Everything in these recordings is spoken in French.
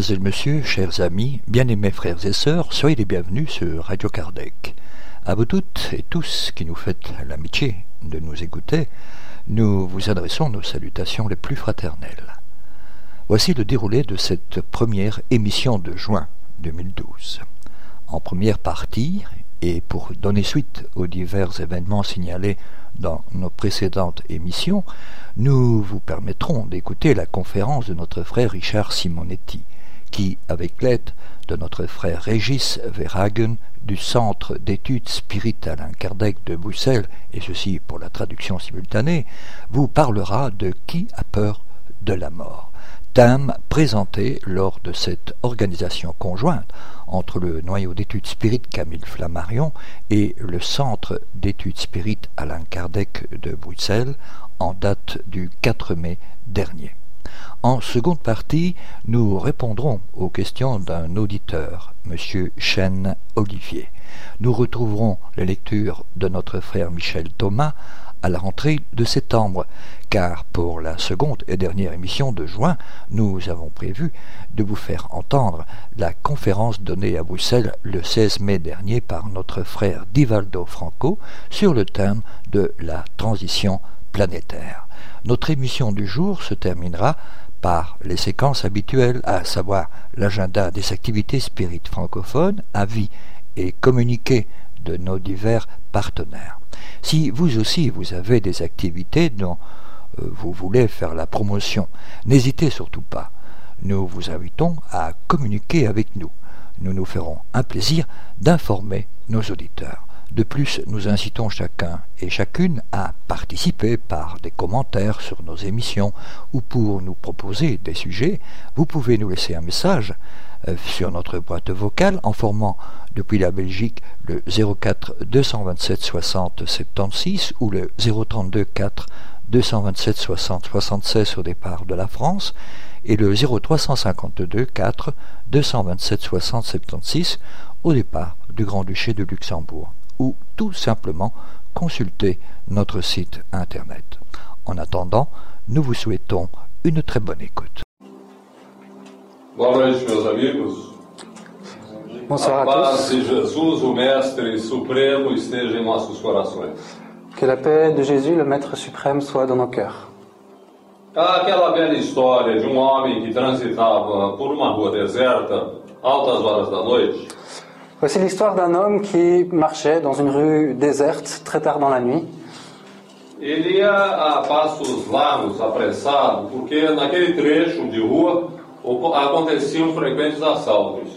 Mademoiselle, monsieur, chers amis, bien-aimés frères et sœurs, soyez les bienvenus sur Radio Kardec. À vous toutes et tous qui nous faites l'amitié de nous écouter, nous vous adressons nos salutations les plus fraternelles. Voici le déroulé de cette première émission de juin 2012. En première partie, et pour donner suite aux divers événements signalés dans nos précédentes émissions, nous vous permettrons d'écouter la conférence de notre frère Richard Simonetti, qui, avec l'aide de notre frère Régis Verhagen du Centre d'études spirites Alain Kardec de Bruxelles, et ceci pour la traduction simultanée, vous parlera de qui a peur de la mort thème présenté lors de cette organisation conjointe entre le noyau d'études spirites Camille Flammarion et le Centre d'études spirites Alain Kardec de Bruxelles en date du 4 mai dernier. En seconde partie, nous répondrons aux questions d'un auditeur, M. Chen Olivier. Nous retrouverons les lectures de notre frère Michel Thomas à la rentrée de septembre, car pour la seconde et dernière émission de juin, nous avons prévu de vous faire entendre la conférence donnée à Bruxelles le 16 mai dernier par notre frère Divaldo Franco sur le thème de la transition planétaire. Notre émission du jour se terminera par les séquences habituelles, à savoir l'agenda des activités spirites francophones, avis et communiqués de nos divers partenaires. Si vous aussi vous avez des activités dont euh, vous voulez faire la promotion, n'hésitez surtout pas. Nous vous invitons à communiquer avec nous. Nous nous ferons un plaisir d'informer nos auditeurs. De plus, nous incitons chacun et chacune à participer par des commentaires sur nos émissions ou pour nous proposer des sujets. Vous pouvez nous laisser un message euh, sur notre boîte vocale en formant depuis la Belgique le 04 227 60 76 ou le 032 4 227 60 76 au départ de la France et le 0352 4 227 60 76 au départ du Grand-Duché de Luxembourg ou tout simplement consulter notre site internet. En attendant, nous vous souhaitons une très bonne écoute. Boa noite, meus amigos. Bonsoir a à paz tous. de Jesus, o Mestre Supremo, esteja em nossos corações. Que la paix de Jésus, le Maître suprême, soit dans nos cœurs. Aquela velha história de um homem que transitava por uma rua deserta, altas horas da noite, Voici l'histoire d'un homme qui marchait dans une rue déserte très tard dans la nuit. Ele ia a passos largos, apressado, porque naquele trecho de rua aconteciam frequentes assaltos.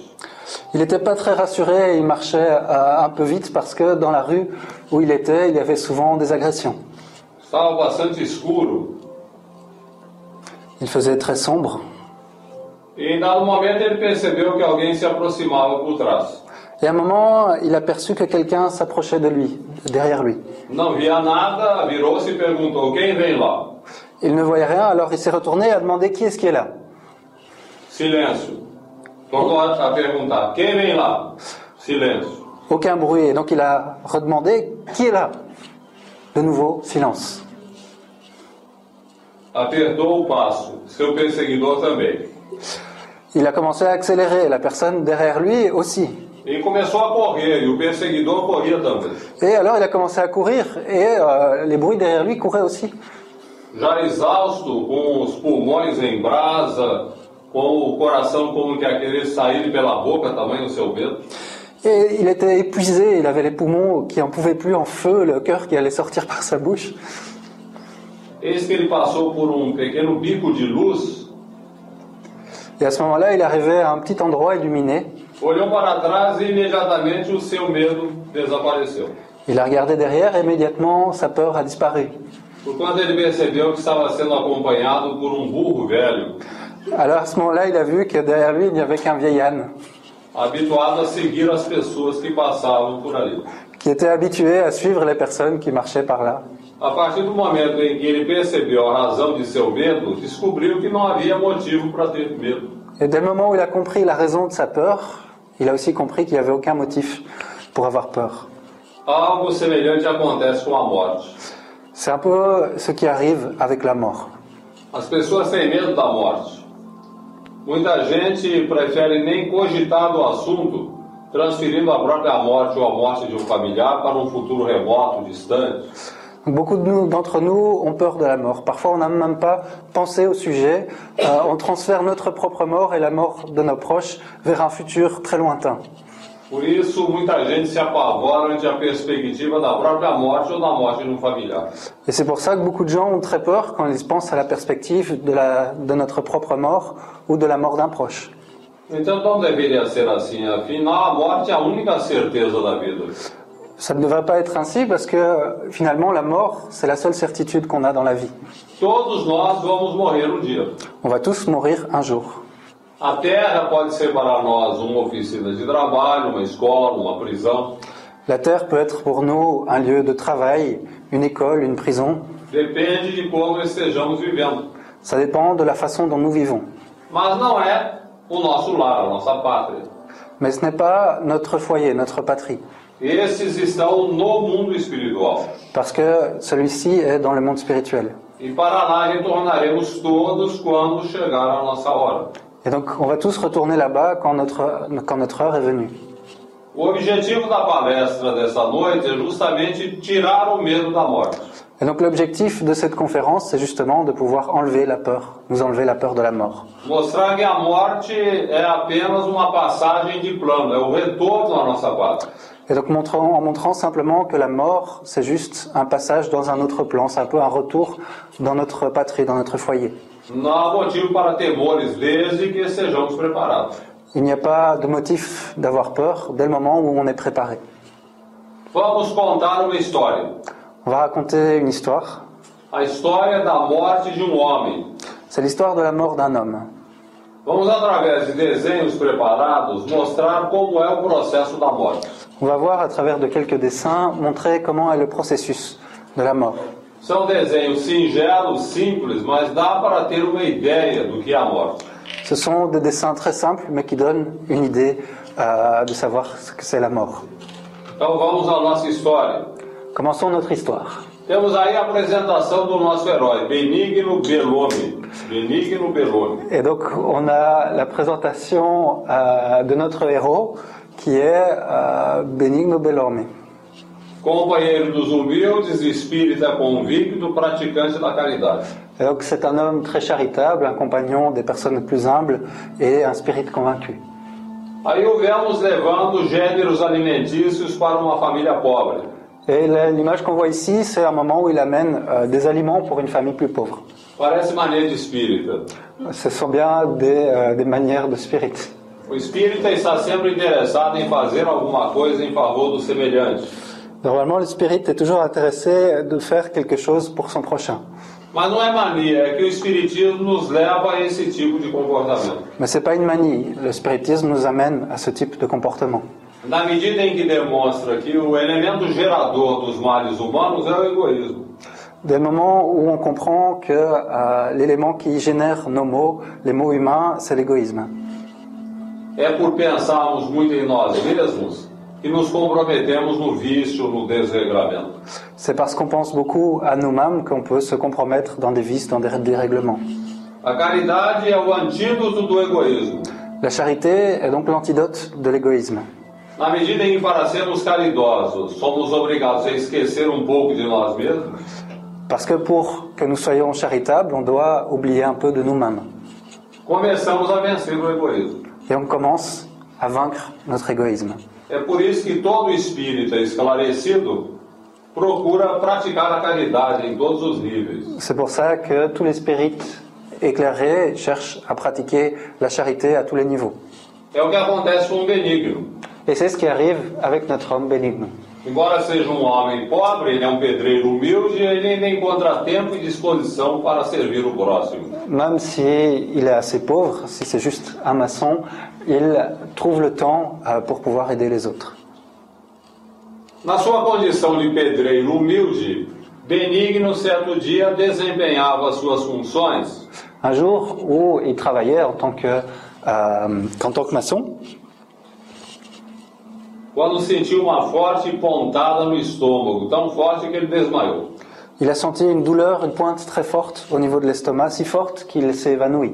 Il n'était pas très rassuré et il marchait euh, un peu vite parce que dans la rue où il était, il y avait souvent des agressions. Estava bastante escuro Il faisait très sombre e, em dado momento, ele percebeu que alguém se aproximava por trás. Et à un moment, il aperçut que quelqu'un s'approchait de lui, derrière lui. Il ne voyait rien, alors il s'est retourné et a demandé qui est-ce qui est là? Silêncio. Aucun bruit, et donc il a redemandé qui est là? De nouveau, silence. Il a commencé à accélérer, la personne derrière lui aussi. E e também. Et alors il a commencé à courir, et euh, les bruits derrière lui couraient aussi. Já exausto, com os pulmões em brasa, com o coração como que a querer sair pela boca, tamanho o seu medo. Et il était épuisé, il avait les poumons qui en pouvaient plus en feu, le cœur qui allait sortir par sa bouche. Eis que ele passou por um pequeno bico de luz, Et à ce moment-là, il arrivait à un petit endroit illuminé. Olhou para trás e imediatamente o seu medo desapareceu. Il a regardé derrière et immédiatement sa peur a disparu. Porquanto ele percebeu que estava sendo acompanhado por um burro velho, Alors à ce moment-là, il a vu que derrière lui, il n'y avait qu'un vieil âne habituado a seguir as pessoas que passavam por ali. qui était habitué à suivre les personnes qui marchaient par là. A partir do momento em que ele percebeu a razão de seu medo, descobriu que não havia motivo para ter medo. Et dès le moment où il a compris la raison de sa peur, il a aussi compris qu'il n'y avait aucun motif pour avoir peur. Algo semelhante acontece com a morte. C'est un peu ce qui arrive avec la mort. As pessoas têm medo da morte. Muita gente prefere nem cogitar do assunto, transferindo a própria morte ou a morte de um familiar para um futuro remoto, distante. Beaucoup de nous- d'entre nous ont peur de la mort. Parfois, on n'a même pas pensé au sujet. Euh, on transfère notre propre mort et la mort de nos proches vers un futur très lointain. Por isso, muita gente se apavora ante a perspectiva da própria morte ou da morte de um familiar. Et c'est pour ça que beaucoup de gens ont très peur quand ils pensent à la perspective de, la, de notre propre mort ou de la mort d'un proche. Então não deveria ser assim. Afinal, a morte é a única certeza da vida. Ça ne devrait pas être ainsi parce que finalement, la mort, c'est la seule certitude qu'on a dans la vie. Um. On va tous mourir un jour. A terra pode ser para nós uma oficina de trabalho, uma escola, uma prisão. La terre peut être pour nous un lieu de travail, une école, une prison. Depende de como estejamos vivendo. Ça dépend de la façon dont nous vivons. Mas não é o nosso lar, a nossa pátria. Mais ce n'est pas notre foyer, notre patrie. Esses estão no mundo espiritual. Parce que celui-ci est dans le monde spirituel. E para lá retornaremos todos quando chegar a nossa hora. Et donc, on va tous retourner là-bas quand notre, quand notre heure est venue. O objetivo da palestra dessa noite é justamente tirar o medo da morte. Et donc, l'objectif de cette conférence, c'est justement de pouvoir enlever la peur, nous enlever la peur de la mort. Et donc, montrant, en montrant simplement que la mort, c'est juste un passage dans un autre plan, c'est un peu un retour dans notre patrie, dans notre foyer. Il n'y a pas de motif d'avoir peur dès le moment où on est préparé. Vamos contar uma história. On va raconter une histoire. A história da morte de um homem. C'est l'histoire de la mort d'un homme. Vamos, através de desenhos preparados, mostrar como é o processo da morte. On va voir à travers de quelques dessins montrer comment est le processus de la mort. São desenhos singelos, simples, mas dá para ter uma ideia do que é a morte. Ce sont des dessins très simples mais qui donnent une idée euh, de savoir ce que c'est la mort. Então vamos à nossa história. Commençons notre histoire. Temos aí a apresentação do nosso herói, Benigno Belloni. Benigno Belloni. Et donc on a la présentation euh, de notre héros qui est euh, Benigno Bellorme. Companheiro dos humildes, espírita convicto, praticante da caridade. Et donc c'est un homme très charitable, un compagnon des personnes les plus humbles et un spirit convaincu. Aí o vemos levando gêneros alimentícios para uma família pobre. Et l'image qu'on voit ici, c'est un moment où il amène euh, des aliments pour une famille plus pauvre. Ce sont bien des, euh, des manières de spirit. Normalement, le spirit est toujours intéressé de faire quelque chose pour son prochain. Mas não é mania, é que o espiritismo nos leva a esse tipo de comportamento. Amène à ce type de comportement. Na medida em que demonstra que o elemento gerador dos males humanos é o egoísmo. Des moments où on comprend que euh, l'élément qui génère nos maux, les maux humains, c'est l'égoïsme. É por pensarmos muito em nós mesmos que nos comprometemos no vício, no desregramento. C'est parce qu'on pense beaucoup à nous-mêmes qu'on peut se compromettre dans des vices, dans des dérèglements. A caridade é o antídoto do egoísmo. La charité est donc l'antidote de l'égoïsme. Na medida em que, para sermos caridosos, somos obrigados a esquecer um pouco de nós mesmos, Parce que pour que nous soyons charitables, on doit oublier un peu de nous-mêmes. começamos a vencer o egoísmo. Et on commence à vaincre notre égoïsme. É por isso que todo espírita esclarecido procura praticar a caridade em todos os níveis. C'est pour ça que tous les spirites éclairés cherchent à pratiquer la charité à tous les niveaux. É o que acontece com o Benigno. Et c'est ce qui arrive avec notre homme bénigne. Embora seja um homem pobre, ele é um pedreiro humilde, ele ainda encontra tempo e disposição para servir o próximo. Même s'il est assez pauvre, si c'est juste un maçon, il trouve le temps euh, pour pouvoir aider les autres. Na sua condição de pedreiro humilde, Benigno certo dia desempenhava suas funções Un jour où il travaillait en tant que, euh, en tant que maçon, quando sentiu uma forte pontada no estômago, tão forte que ele desmaiou. il a senti une douleur, une pointe très forte au niveau de l'estomac, si forte qu'il s'est évanoui.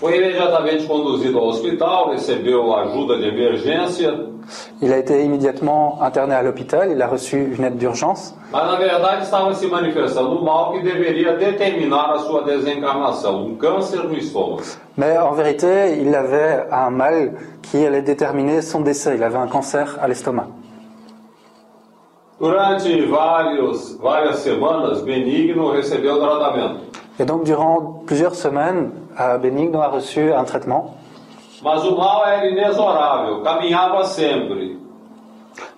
Foi imediatamente conduzido ao hospital, recebeu ajuda de emergência, Il a été immédiatement interné à l'hôpital, il a reçu une aide d'urgence, mas na verdade estava se manifestando um mal que deveria determinar a sua desencarnação, um câncer no estômago. mais en vérité, il avait un mal qui allait déterminer son décès. Il avait un cancer à l'estomac. Durante vários, várias semanas, Benigno recebeu tratamento. Et donc, durant plusieurs semaines, euh, Benigno a reçu un traitement,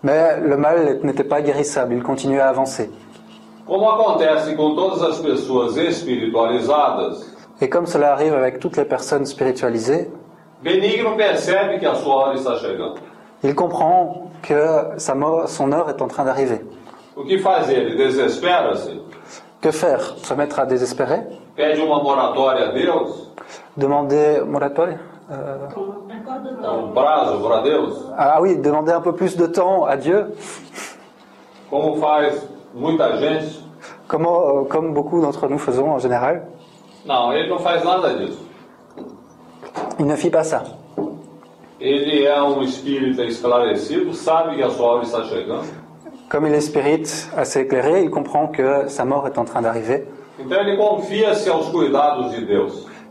mais le mal n'était pas guérissable, il continuait à avancer. Et comme cela arrive avec toutes les personnes spiritualisées, il comprend que sa mort, son heure est en train d'arriver. Que faire? Se mettre à désespérer? Pede uma moratória a Deus, Demander moratoire Euh, um prazo para Deus, Ah oui, demander un peu plus de temps à Dieu, como faz muita gente? comment, euh, comme beaucoup d'entre nous faisons en général. Não, ele não faz nada disso. Il ne fit pas ça. Ele é um espírita esclarecido, sabe que a sua hora está chegando. Comme il est spirit assez éclairé, il comprend que sa mort est en train d'arriver.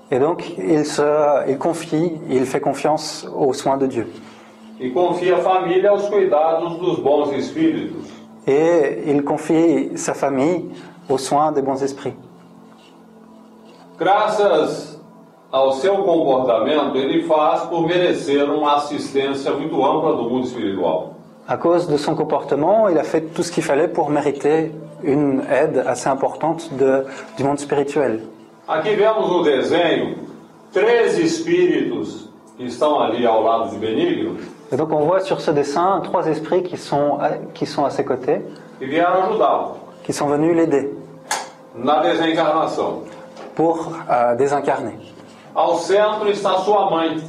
Et donc, il, se, il confie, il fait confiance aux soins de Dieu. E. Et il confie sa famille aux soins des bons esprits. Graças ao seu comportamento, ele faz por merecer uma assistência muito ampla do mundo espiritual. À cause de son comportement, il a fait tout ce qu'il fallait pour mériter une aide assez importante de, du monde spirituel. Aqui vemos no desenho três espíritos que estão ali ao lado de Benigno Et donc on voit sur ce dessin trois esprits qui sont, qui sont à ses côtés, que vieram ajudá-lo qui sont venus l'aider na desencarnação. pour euh, désincarner. Ao centro está sua mãe,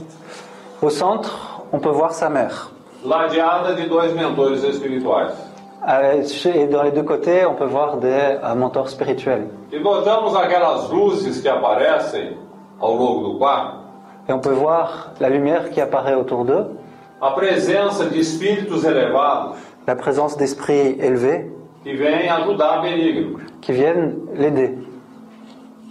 Au centre, on peut voir sa mère. Ladeada de dois mentores espirituais. Euh, Et dans les deux côtés, on peut voir des mentors spirituels. E notamos aquelas luzes que aparecem ao longo do quarto, Et on peut voir la lumière qui apparaît autour d'eux, a presença de espíritos elevados la présence d'esprits élevés que vêm ajudar Benigno. qui viennent l'aider.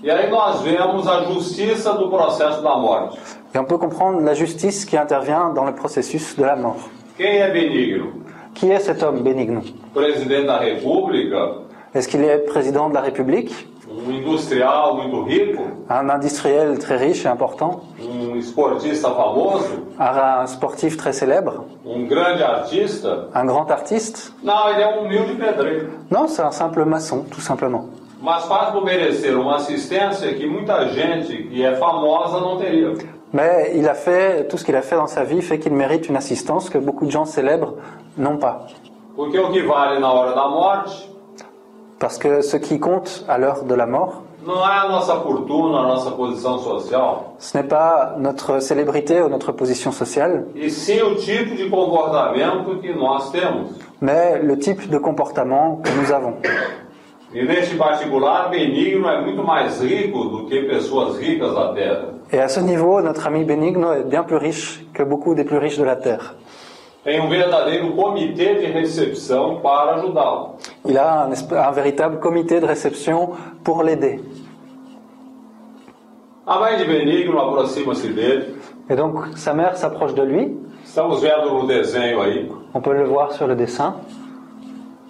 E aí nós vemos a justiça do processo da morte. Et on peut comprendre la justice qui intervient dans le processus de la mort. Quem é Benigno? Qui est cet homme Benigno Presidente da República, Est-ce qu'il est président de la République um industrial muito rico, Un industriel très riche et important um esportista famoso, Un sportif très célèbre um grande artista? Un grand artiste Não, ele é um humilde pedreiro. Non, c'est un simple maçon, tout simplement. Mas faz por merecer uma assistência que muita gente que é famosa não teria. Mais il a fait, tout ce qu'il a fait dans sa vie fait qu'il mérite une assistance que beaucoup de gens célèbres n'ont pas. Parce que ce qui compte à l'heure de la mort, ce n'est pas notre célébrité ou notre position sociale, mais le type de comportement que nous avons. E neste particular, Benigno é muito mais rico do que pessoas ricas da Terra. Et à ce niveau, notre ami Benigno est bien plus riche que beaucoup des plus riches de la Terre. Tem um verdadeiro comitê de recepção para ajudá-lo. Il a un, un véritable comité de réception pour l'aider. A mãe de Benigno aproxima-se dele. Et donc sa mère s'approche de lui, Estamos vendo no desenho aí. on peut le voir sur le dessin,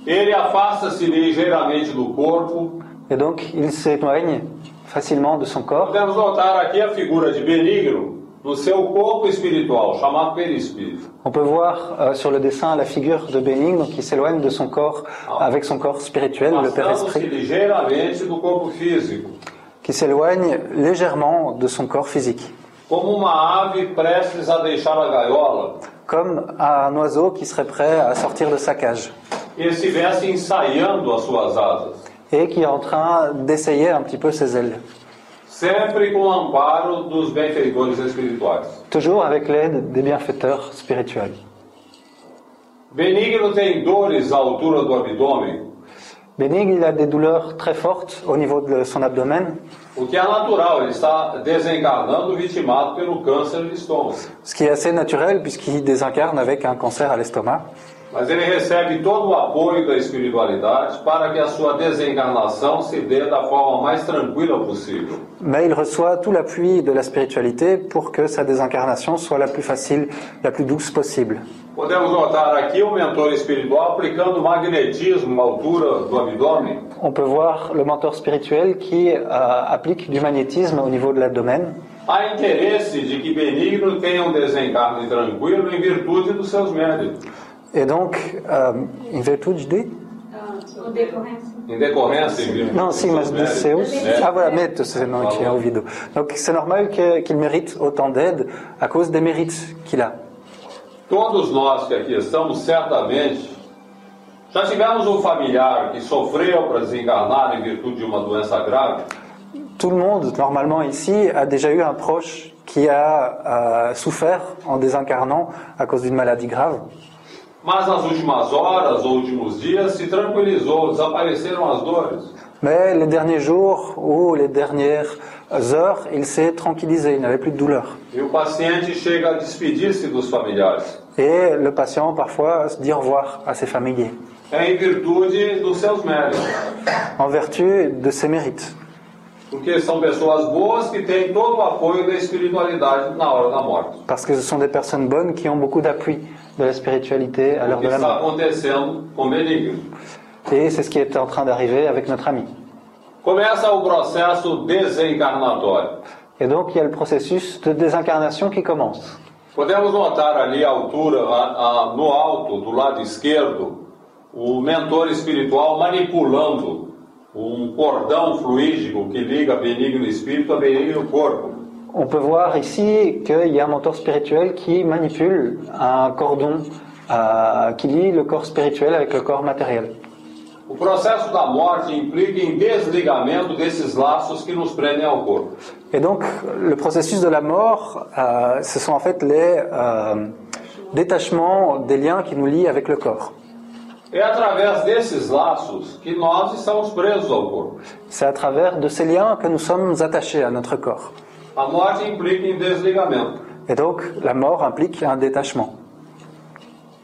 Ele afasta-se ligeiramente do corpo. et donc il s'éloigne facilement de son corps. Podemos notar aqui a figura de Benigno no seu corpo espiritual, chamado perispírito. On peut voir euh, sur le dessin la figure de Benigno qui s'éloigne de son corps avec son corps spirituel, le Père Afastando-se Esprit, ligeiramente do corpo físico, qui s'éloigne légèrement de son corps physique, como uma ave prestes a deixar a gaiola comme un oiseau qui serait prêt à sortir de sa cage estivesse ensaiando as suas asas, et qui est en train d'essayer un petit peu ses ailes, sempre com o amparo dos benfeitores espirituais. toujours avec l'aide des bienfaiteurs spirituels. Benigno tem dores à altura do abdômen, Il a des douleurs très fortes au niveau de son abdomen, O que é natural, ele está desencarnando vitimado pelo câncer de estômago. ce qui est assez naturel puisqu'il désincarne avec un cancer à l'estomac. Mas ele recebe todo o apoio da espiritualidade para que a sua desencarnação se dê da forma mais tranquila possível. Mais il reçoit tout l'appui de la spiritualité pour que sa désincarnation soit la plus facile, la plus douce possible. Podemos notar aqui o mentor espiritual aplicando magnetismo à altura do abdômen, On peut voir le mentor spirituel qui euh, applique du magnétisme au niveau de l'abdomen. Há interesse de que Benigno tenha um desencarne tranquilo em virtude dos seus méritos, Et donc, euh, in virtude de... O decorrência. em decorrência em virtude Non, dos si, seus mas. Ah voilà, mérite, c'est nom qui est ouvido. Donc c'est normal qu'il mérite autant d'aide à cause des mérites qu'il a. Todos nós que aqui estamos, certamente, já tivemos um familiar que sofreu para desencarnar em virtude de uma doença grave? Tout le monde, normalement ici, a déjà eu un proche qui a euh, souffert en désincarnant à cause d'une maladie grave. Mas nas últimas horas ou últimos dias se tranquilizou, desapareceram as dores. Mais les derniers jours ou les dernières heures, il s'est tranquillisé, il n'avait plus de douleur. E o paciente chega a despedir-se dos familiares. Et le patient, parfois, se dit au revoir à ses familiers, É em virtude dos seus méritos. en vertu de ses mérites. Porque são pessoas boas que têm todo o apoio da espiritualidade na hora da morte. Parce que ce sont des personnes bonnes qui ont beaucoup d'appui de la spiritualité à l'heure de la mort. Et c'est ce qui est en train d'arriver avec notre ami. Et donc il y a le processus de désincarnation qui commence. Podemos notar ali à altura, a- a- no alto, do lado esquerdo, o mentor espiritual manipulando um cordão fluídico que liga benigno espírito a benigno corpo. On peut voir ici qu'il y a un mentor spirituel qui manipule un cordon euh, qui lie le corps spirituel avec le corps matériel. O processo da morte implica em desligamento desses laços que nos prendem ao corpo. Et donc le processus de la mort, euh, ce sont en fait les euh, détachements des liens qui nous lient avec le corps. É através desses laços que nós estamos presos ao corpo. C'est à travers de ces liens que nous sommes attachés à notre corps. A morte implica em desligamento. Et donc la mort implique un détachement.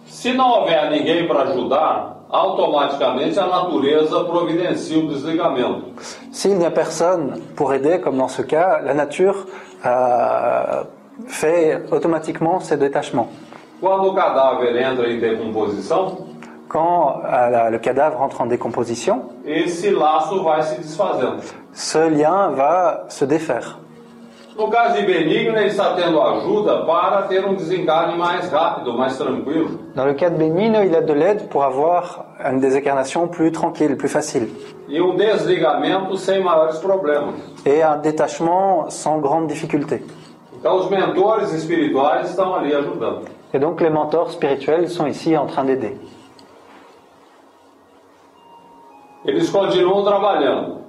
Se não houver ninguém para ajudar, automaticamente a natureza providencia o desligamento. S'il n'y a personne pour aider, comme dans ce cas, la nature euh, fait automatiquement ces détachements. Quando o cadáver entra em decomposição, Quand euh, la- le cadavre entre en décomposition, esse laço vai se desfazendo. ce lien va se défaire. No caso de Benigno, ele está tendo ajuda para ter um desencarne mais rápido, mais tranquilo. Dans le cas de Bénino, il a de l'aide pour avoir une désincarnation plus tranquille, plus facile. E um desligamento sem maiores problemas. Et un détachement sans grande difficulté. Então, os mentores espirituais estão ali ajudando. Et donc les mentors spirituels sont ici en train d'aider. Eles continuam trabalhando.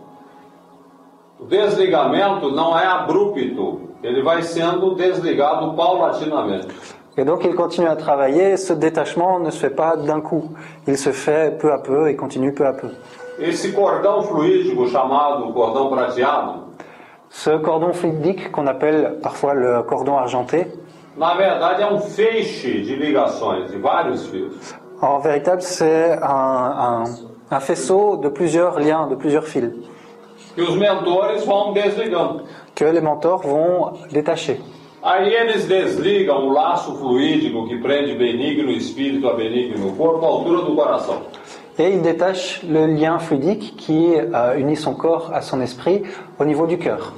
O desligamento não é abrupto, ele vai sendo desligado paulatinamente. Et donc ils continuent à travailler. Ce détachement ne se fait pas d'un coup. Il se fait peu à peu et continue peu à peu. Esse cordão fluídico chamado cordão prateado, Ce cordon fluidique qu'on appelle parfois le cordon argenté, na verdade é um feixe de ligações, de vários fios. en véritable c'est un, un- un faisceau de plusieurs liens, de plusieurs fils, que os mentores vão desligando. que les mentors vont détacher. Aí eles desligam o laço fluídico que prende benigno espírito a benigno corpo à altura do coração. Et il détache le lien fluidique qui euh, unit son corps à son esprit au niveau du cœur.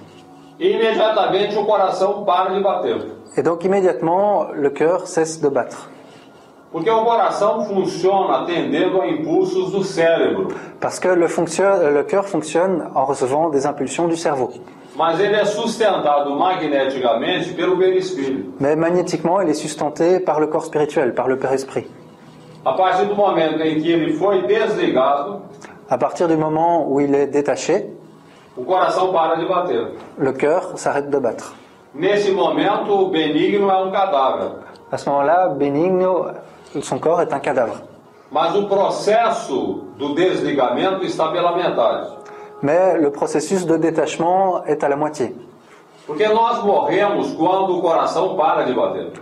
Imediatamente o coração para de bater. Et donc immédiatement, le cœur cesse de battre. Parce que le, cœur fonctionne en recevant des impulsions du cerveau. mas ele é sustentado magneticamente pelo perispírito. Mais magnétiquement, il est sustenté par le corps spirituel, par le Père-Esprit. A partir do momento em que ele foi desligado, À partir du moment où il est détaché, o coração para de bater. le cœur s'arrête de battre. Nesse momento, o benigno é um cadáver. À ce moment-là, Benigno, son corps est un cadavre. Mas o processo do desligamento está pela metade. Mais le processus de détachement est à la moitié. Porque nós morremos quando o coração para de bater.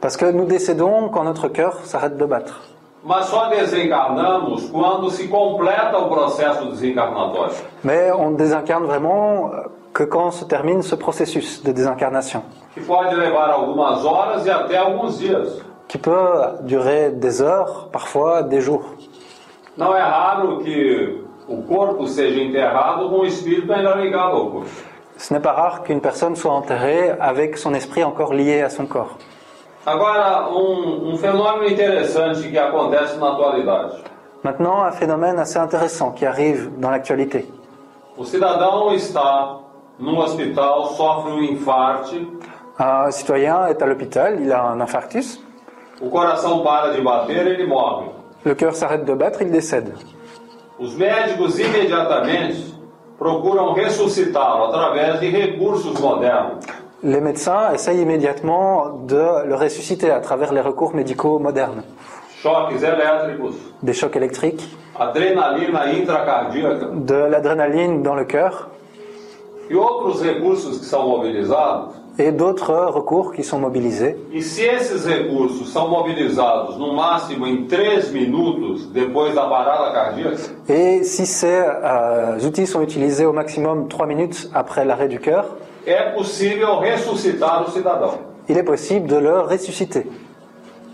Parce que nous décédons quand notre cœur s'arrête de battre. Mas só desencarnamos quando se completa o processo desencarnatório. Mais on désincarne vraiment euh, que quand se termine ce processus de désincarnation, Que pode levar algumas horas e até alguns dias. Qui peut durer des heures, parfois des jours. Não é raro que o corpo seja enterrado com o espírito ainda ligado ao corpo. Ce n'est pas rare qu'une personne soit enterrée avec son esprit encore lié à son corps. Agora, um, um fenômeno interessante que acontece na atualidade. Maintenant, un phénomène assez intéressant qui arrive dans l'actualité. O cidadão está num hospital, sofre um infarte, Un citoyen est à l'hôpital, il a un infarctus, o coração para de bater, ele morre. le cœur s'arrête de battre, il décède. Os médicos imediatamente procuram ressuscitá-lo através de recursos modernos. Les médecins essayent immédiatement de le ressusciter à travers les recours médicaux modernes. Choques elétricos, Des chocs électriques, adrenalina intracardíaca de l'adrénaline dans le cœur e outros recursos que são mobilizados. Et d'autres recours qui sont mobilisés. E se esses recursos são mobilizados no máximo em 3 minutos depois da parada cardíaca, Et si ces euh, outils sont utilisés au maximum 3 minutes après l'arrêt du cœur, é possível ressuscitar o cidadão. il est possible de le ressusciter.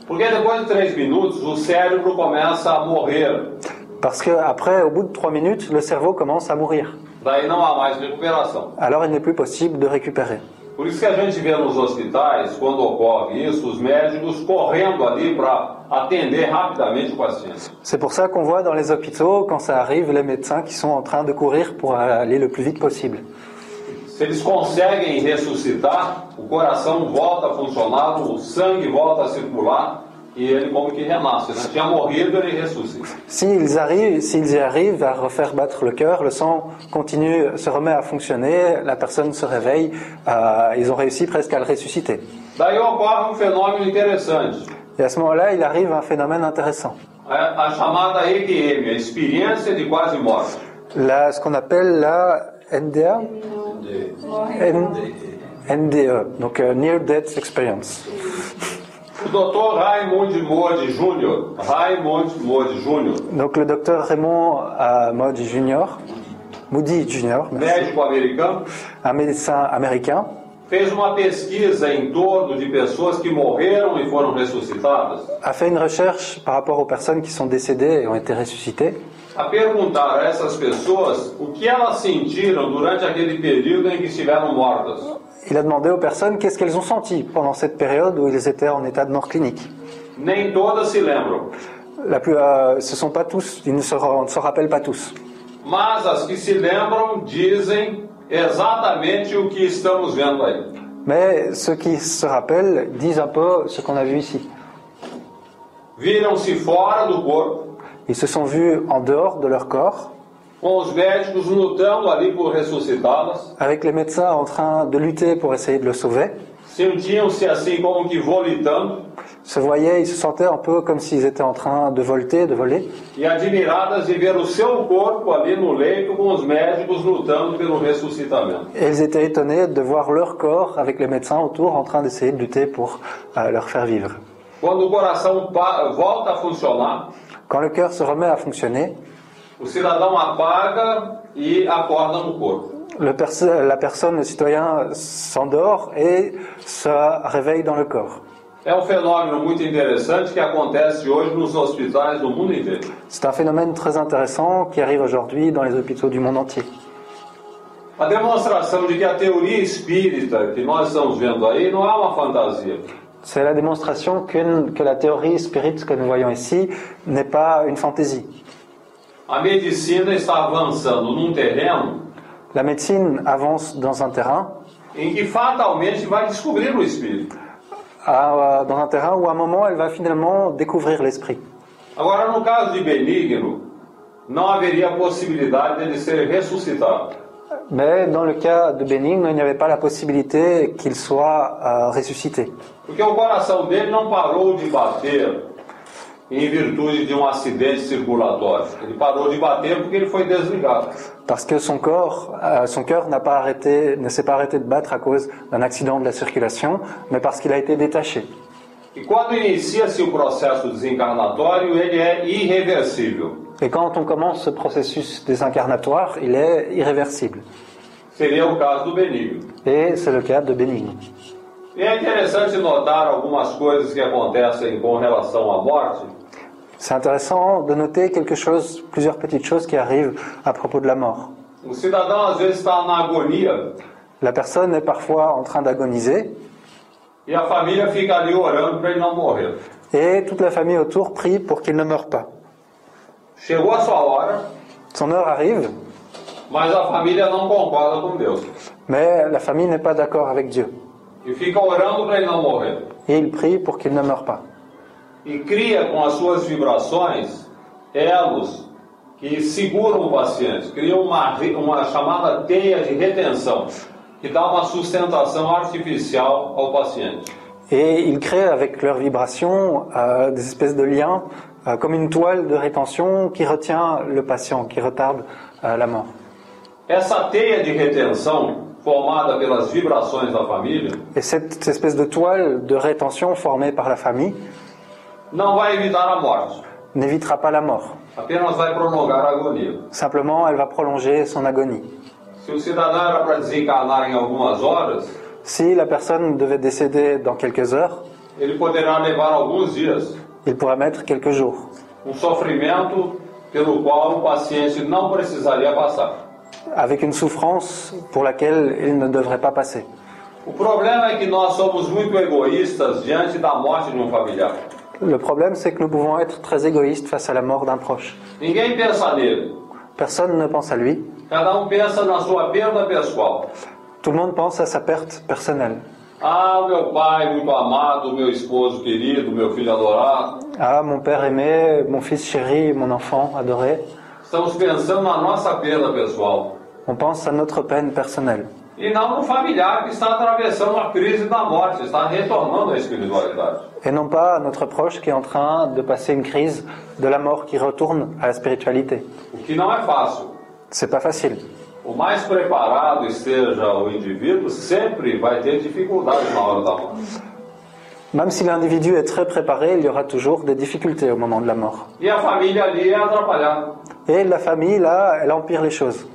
Porque depois de 3 minutos o cérebro começa a morrer. Parce qu'après, au bout de 3 minutes, le cerveau commence à mourir. Daí não há mais recuperação. Alors il n'est plus possible de récupérer. Por isso que a gente vê nos hospitais, quando ocorre isso, os médicos correndo ali para atender rapidamente o paciente. C'est pour ça qu'on voit dans les hôpitaux, quand ça arrive, les médecins qui sont en train de courir pour aller le plus vite possible. Se eles conseguem ressuscitar, o coração volta a funcionar, o sangue volta a circular e ele como que renasce. Né? Tinha morrido, ele ressuscita. S'ils arrivent, s'ils y arrivent à refaire battre le cœur, le sang continue, se remet à fonctionner, la personne se réveille, euh, ils ont réussi presque à le ressusciter. Daí ocorre um fenômeno interessante. Et à ce moment-là, il arrive un phénomène intéressant. A, a chamada EQM, a experiência de quase morte. Là, ce qu'on appelle la NDA, NDE, donc euh, Near Death Experience. O Dr. Raimund Modi Júnior, Raimund Modi Júnior, Donc le docteur Raymond euh, Moody Jr., Moody Jr., merci, médico americano, un médecin américain, fez uma pesquisa em torno de pessoas que morreram e foram ressuscitadas, a fait une recherche par rapport aux personnes qui sont décédées et ont été ressuscitées, a perguntar a essas pessoas o que elas sentiram durante aquele período em que estiveram mortas. Il a demandé aux personnes qu'est-ce qu'elles ont senti pendant cette période où ils étaient en état de mort clinique. Nem todas se lembram, La plus, euh, ce sont pas tous, ils ne se, ne se rappellent pas tous. mas as que se lembram dizem exatamente o que estamos vendo aí. Mais ceux qui se rappellent disent un peu ce qu'on a vu ici. Viram-se fora do corpo, Ils se sont vus en dehors de leur corps, avec les médecins en train de lutter pour essayer de le sauver. Se voyaient, ils se sentaient un peu comme s'ils étaient en train de volter, de voler. Et ils étaient étonnés de voir leur corps avec les médecins autour en train d'essayer de lutter pour euh, leur faire vivre. Quand le cœur se remet à fonctionner, o cidadão apaga e acorda no corpo. le la personne, le citoyen, s'endort et se réveille dans le corps. É um fenômeno muito interessante que acontece hoje nos hospitais do mundo inteiro. C'est un phénomène très intéressant qui arrive aujourd'hui dans les hôpitaux du monde entier. A demonstração de que a teoria espírita que nós estamos vendo aí não é uma fantasia. C'est la démonstration qu'une- que la théorie spirit que nous voyons ici n'est pas une fantaisie. A medicina está avançando num terreno La médecine avance dans un terrain, em que fatalmente vai descobrir o espírito. à- dans un terrain où à un moment elle va finalement découvrir l'esprit. Agora, no caso de Benigno, não haveria possibilidade dele ser ressuscitado. Mais dans le cas de Bénigne, il n'y avait pas la possibilité qu'il soit euh, ressuscité. Porque o coração dele não parou de bater em virtude de um acidente circulatório. Ele parou de bater porque ele foi desligado. Parce que son corps, euh, son cœur n'a pas arrêté, ne s'est pas arrêté de battre à cause d'un accident de la circulation, mais parce qu'il a été détaché. E quando inicia-se o processo desencarnatório, ele é irreversível. Et quand on commence ce processus désincarnatoire, il est irréversible. Seria o caso do benigno. Et c'est le cas de Bénigne. E é interessante notar algumas coisas que acontecem com relação à morte, C'est intéressant de noter quelque chose, plusieurs petites choses qui arrivent à propos de la mort. La personne est parfois en train d'agoniser e et toute la famille autour prie pour qu'il ne meure pas. Son heure arrive, mais la famille n'est pas d'accord avec Dieu. e. Et il prie pour qu'il ne meure pas. E cria com as suas vibrações elos que seguram o paciente, cria uma, re- uma chamada teia de retenção, que dá uma sustentação artificial ao paciente. Et ils créent avec leurs vibrations euh, des espèces de liens, euh, comme une toile de rétention qui retient le patient, qui retarde euh, la mort. Essa teia de retenção, formada pelas vibrações da família, Et cette espèce de toile de rétention formée par la famille n'évitera pas la mort. apenas vai prolongar a agonia. Simplement, elle va prolonger son agonie. Se o cidadão era para desencarnar em algumas horas, Si la personne devait décéder dans quelques heures, ele poderá levar alguns dias, il pourrait mettre quelques jours. um avec une souffrance pour laquelle il ne devrait pas passer. O problema é que nós somos muito egoístas diante da morte de um familiar. Le problème, c'est que nous pouvons être très égoïstes face à la mort d'un proche. Ninguém pensa nele. Personne ne pense à lui, Cada um pensa na sua perda pessoal. tout le monde pense à sa perte personnelle. Ah, o meu pai muito amado, meu esposo querido, meu filho adorado. Ah, mon père aimé, mon fils chéri, mon enfant adoré. Estamos pensando na nossa perda pessoal. On pense à notre peine personnelle. E não no familiar que está atravessando a crise da morte, está retornando à espiritualidade. Et non pas notre proche qui est en train de passer une crise de la mort qui retourne à la spiritualité. O que não é fácil. C'est pas facile. O mais preparado esteja o indivíduo, sempre vai ter dificuldade na hora da morte. Même si l'individu est très préparé, il y aura toujours des difficultés au moment de la mort. E a. Et la famille, là, elle empire les choses.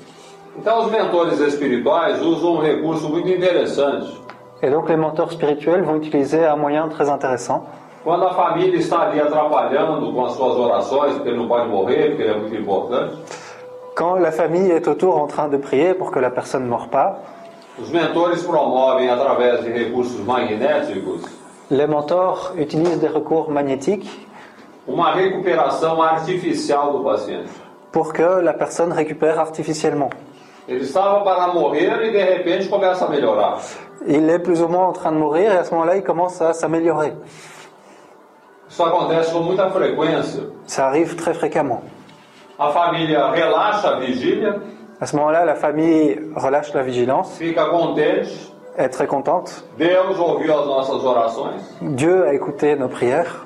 Então, os mentores espirituais usam um recurso muito interessante. Et donc les mentors spirituels vont utiliser un moyen très intéressant. Quando a família está ali atrapalhando com as suas orações, porque ele não pode morrer, porque ele é muito importante, Quand la famille est autour en train de prier pour que la personne ne meure pas, os mentores promovem, através de recursos magnéticos, les mentors utilisent des recours magnétiques uma recuperação artificial do paciente. pour que la personne récupère artificiellement. Ele estava para morrer e de repente começa a melhorar. Il est plus ou moins en train de mourir et à ce moment-là, il commence à s'améliorer. Isso acontece com muita frequência. Ça arrive très fréquemment. A família relaxa a vigília, À ce moment-là, la famille relâche la vigilance, fica contente, est très contente. Deus ouviu as nossas orações. Dieu a écouté nos prières.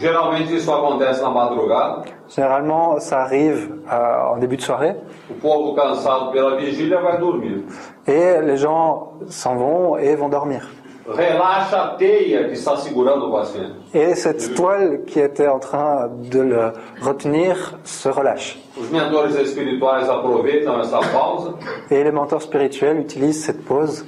Geralmente isso acontece na madrugada. Généralement, ça arrive euh, en début de soirée. O povo cansado pela vigília vai dormir. Et les gens s'en vont et vont dormir. Relaxa a teia que está segurando o paciente. Et cette toile qui était en train de le retenir se relâche. Os mentores espirituais aproveitam essa pausa Et les mentors spirituels utilisent cette pause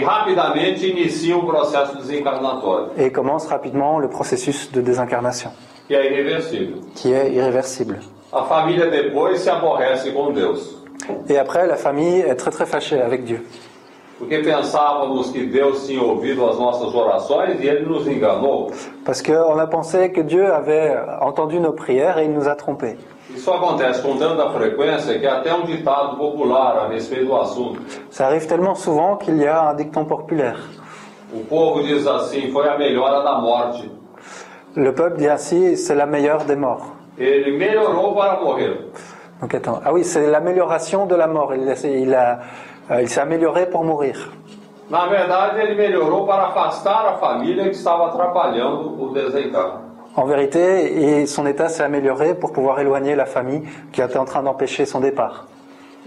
rapidamente iniciam o processo desencarnatório, et commencent rapidement le processus de désincarnation, que é irreversível. qui est irréversible. A família depois se aborrece com Deus, Et après, la famille est très très fâchée avec Dieu. porque pensávamos que Deus tinha ouvido as nossas orações e ele nos enganou. Parce qu'on a pensé que Dieu avait entendu nos prières et il nous a trompés. Isso acontece com tanta frequência que até um ditado popular a respeito do assunto. Ça arrive tellement souvent qu'il y a un dicton populaire. O povo diz assim: foi a melhora da morte. Le peuple dit ainsi, c'est la meilleure des morts. Ele melhorou para morrer. Donc attends, ah oui, c'est l'amélioration de la mort. Il, il a- euh, il s'est amélioré pour mourir. Na verdade, ele melhorou para afastar a família que estava atrapalhando o desencarno. En vérité, et son état s'est amélioré pour pouvoir éloigner la famille qui était en train d'empêcher son départ.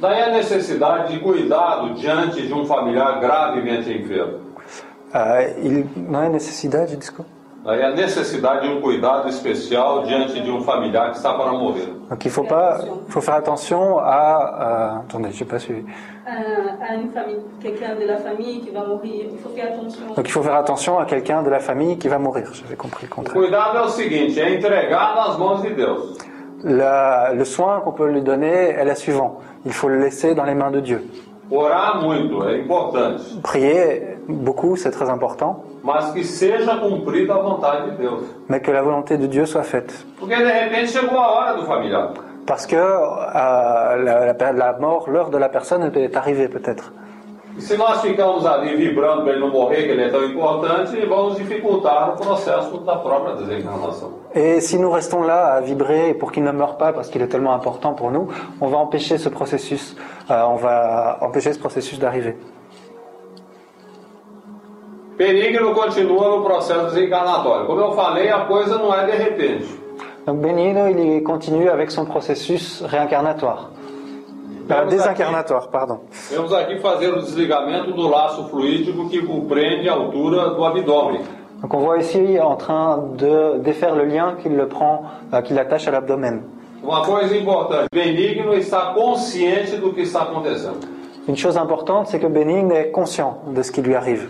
Daí a necessidade de cuidado diante de um familiar gravemente enfermo. Euh, il não é necessidade, desculpa. Daí a necessidade de um cuidado especial diante de um familiar que está para morrer. Donc il faut pas, faut faire attention à. euh, attendez, j'ai pas suivi. à, à une famille, quelqu'un de la famille qui va mourir. Il faut faire attention. Donc il faut faire attention à quelqu'un de la famille qui va mourir. J'avais compris le O contraire. cuidado é o seguinte: é entregar nas mãos de Deus. La- le soin qu'on peut lui donner est la suivant. Il faut le laisser dans les mains de Dieu. Orar muito é importante, Prier beaucoup, c'est très important, mas que seja cumprida a vontade de Deus. mais que la volonté de Dieu soit faite. Porque de repente chegou a hora do familiar. Parce que euh, la, la- la mort, l'heure de la personne est arrivée peut-être. E se nós ficamos ali vibrando para ele não morrer, que ele é tão importante, vamos dificultar o processo da própria desencarnação. Et si nous restons là à vibrer pour qu'il ne meure pas parce qu'il est tellement important pour nous, on va empêcher ce processus, euh, on va empêcher ce processus d'arriver. Perígino continua no processo desencarnatório. Como eu falei, a coisa não é de repente. Donc Benigno, il continue avec son processus réincarnatoire. Euh, désincarnatoire, pardon. Vamos aqui fazer o desligamento do laço fluídico que compreende a altura do abdômen. Donc on voit ici en train de défaire le lien qu'il le prend, euh, qu'il attache à l'abdomen. Une chose importante, c'est que Benigno est conscient de ce qui lui arrive.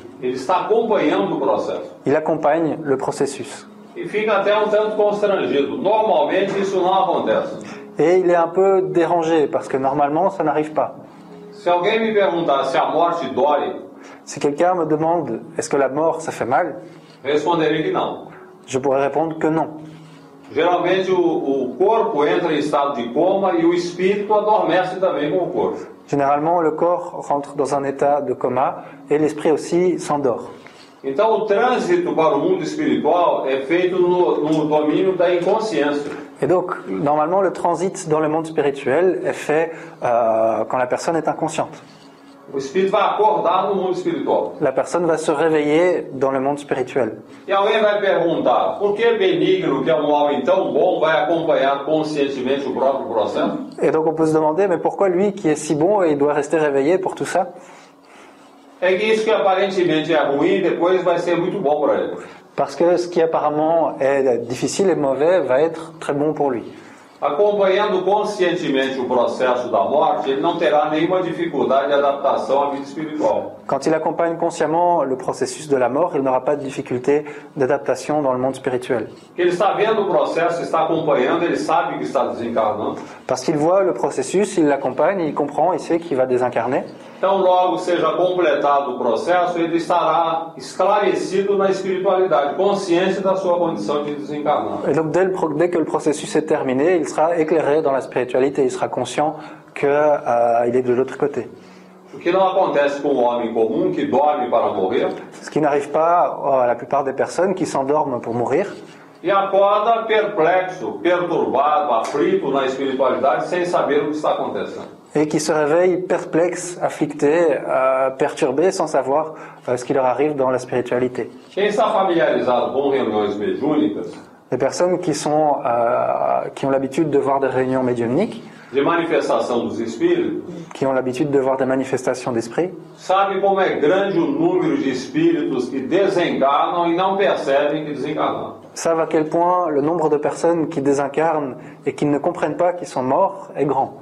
Il accompagne le processus. E fica até um tanto constrangido. Normalmente isso não acontece. Et il est un peu dérangé parce que normalement ça n'arrive pas. Si quelqu'un me demande est-ce que la mort ça fait mal, je pourrais répondre que non. E. Généralement, le corps rentre dans un état de coma et l'esprit aussi s'endort. Então o trânsito para o mundo espiritual é feito no, no domínio da inconsciência. Et donc, normalement, le transit dans le monde spirituel est fait euh, quand la personne est inconsciente. La personne va se réveiller dans le monde spirituel. E um? Et donc, on peut se demander, mais pourquoi lui, qui est si bon, il doit rester réveillé pour tout ça? Parce que ce qui apparemment est difficile et mauvais va être très bon pour lui. Acompanhando conscientemente o processo da morte, ele não terá nenhuma dificuldade de adaptação à vida espiritual. Quand il accompagne consciemment le processus de la mort, il n'aura pas de difficulté d'adaptation dans le monde spirituel. Ele está vendo o processo, está acompanhando, ele sabe que está desencarnando. Parce qu'il voit le processus, il l'accompagne, il comprend, il sait qu'il va désincarner. Então, logo seja completado o processo, ele estará esclarecido na espiritualidade, consciente da sua condição de desencarnar. Et donc dès, le dès que le processus est terminé, il sera éclairé dans la spiritualité, il sera conscient qu'il est de l'autre côté. O que não acontece com o homem comum que dorme para morrer Ce qui n'arrive pas à la plupart des personnes qui s'endorment pour mourir e acorda perplexo, perturbado, aflito na espiritualidade, sem saber o que está acontecendo. Et qui se réveillent perplexes, afflictés, euh, perturbés sans savoir euh, ce qui leur arrive dans la spiritualité. Les personnes qui, sont, euh, qui ont l'habitude de voir des réunions médiumniques, qui ont l'habitude de voir des manifestations d'esprit, e savent à quel point le nombre de personnes qui désincarnent et qui ne comprennent pas qu'ils sont morts est grand.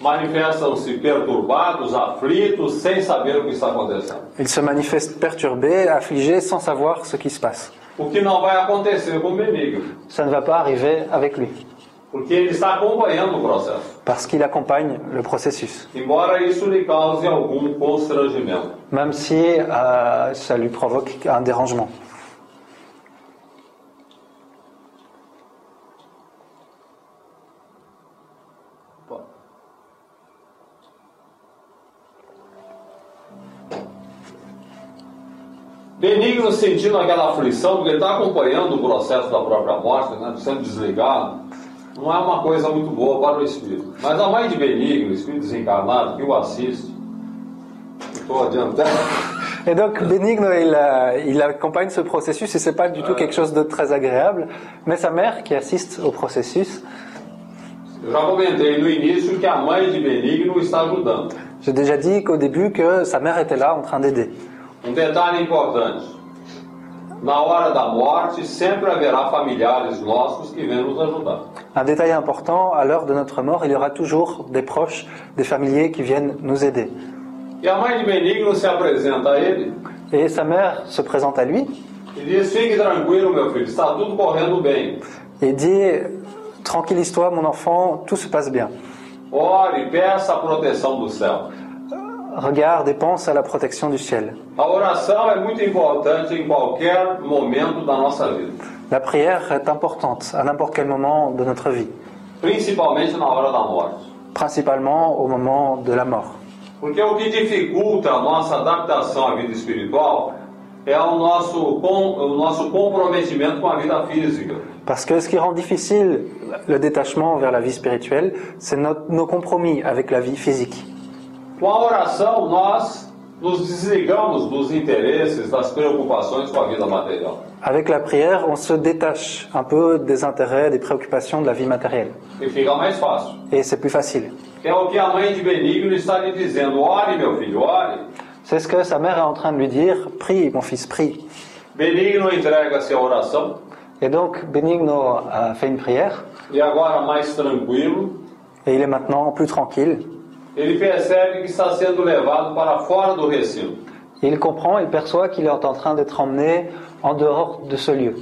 Manifestam-se perturbados, aflitos, sem saber o que está acontecendo. Ils se manifestent perturbés, affligés, sans savoir ce qui se passe. O que não vai acontecer com o Benigno, Ça ne va pas arriver avec lui, porque ele está acompanhando o processo, parce qu'il accompagne le processus, embora isso lhe cause algum constrangimento. même si euh, ça lui provoque un dérangement. Benigno sentindo aquela aflição, porque ele está acompanhando o processo da própria morte, né, sendo desligado, não é uma coisa muito boa para o espírito. Mas a mãe de Benigno, o espírito desencarnado, que o assiste, estou adiantando, Et donc Benigno, il, euh, il accompagne ce processus et c'est pas du tout quelque chose de très agréable, mais sa mère qui assiste au processus. J'ai déjà dit qu'au début que sa mère était là en train d'aider. Um detalhe importante: na hora da morte, sempre haverá familiares nossos que vêm nos ajudar. Un détail important, à l'heure de notre mort, il y aura toujours des proches, des familiers qui viennent nous aider. E a mãe de Benigno se apresenta a ele Et sa mère se présente à lui e diz: Fique tranquilo, meu filho, está tudo correndo bem. et dit Tranquillise-toi, mon enfant, tout se passe bien. Ore e peça a proteção do céu. Regarde et pense à la protection du ciel. La prière est importante à n'importe quel moment de notre vie, principalement au moment de la mort. Porque o que dificulta a nossa adaptação à vida espiritual é o nosso, com, o nosso comprometimento com a vida física. Parce que ce qui rend difficile le détachement vers la vie spirituelle, c'est nos compromis avec la vie physique. Com a oração, nós nos desligamos dos interesses, das preocupações com a vida material? Avec la prière, on se détache un peu des intérêts, des préoccupations de la vie matérielle. E fica mais fácil. Et c'est plus facile. Que é o que a mãe de Benigno está lhe dizendo: ore, meu filho, ore. C'est ce que sa mère est en train de lui dire, prie, mon fils, prie. Benigno oração Et donc, Benigno a fait une prière, e agora, mais tranquilo, et il est maintenant plus tranquille. Ele percebe que está sendo levado para fora do recinto. Et il comprend, il perçoit qu'il est en train d'être emmené en dehors de ce lieu.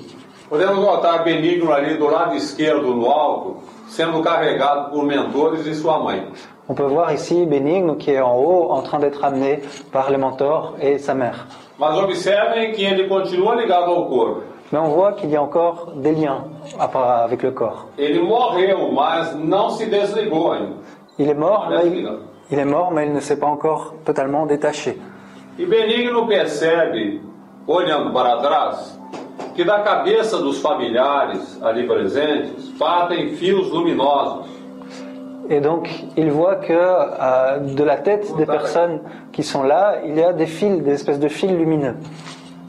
Podemos notar Benigno ali do lado esquerdo, no alto, sendo carregado por mentores e sua mãe. On peut voir ici Benigno qui est en haut, en train d'être amené par les mentors et sa mère. Mas observem que ele continua ligado ao corpo. Mais on voit qu'il y a encore des liens avec le corps. Ele morreu, mas não se desligou ainda. Il est mort, mais il, est mort, mais il ne s'est pas encore totalement détaché. E Benigno percebe, olhando para trás, que da cabeça dos familiares ali presentes partem fios luminosos. Et donc, il voit que euh, de la tête des personnes qui sont là, il y a des fils, des espèces de fils lumineux,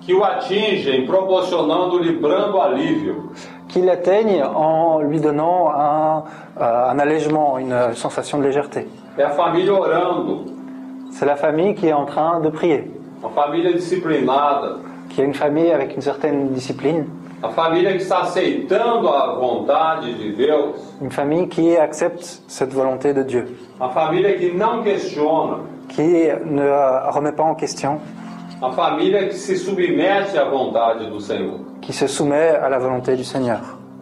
que o atingem, proporcionando-lhe brando alívio. Qui l'atteignent en lui donnant un, euh, un allègement, une sensation de légèreté. É a família orando, C'est la famille qui est en train de prier, a família disciplinada, qui est une famille avec une certaine discipline, a família que está aceitando a vontade de Deus, une famille qui accepte cette volonté de Dieu, a família que não questiona, qui ne remet pas en question, a família que se submete à vontade do Senhor. qui se soumet à la volonté du Seigneur.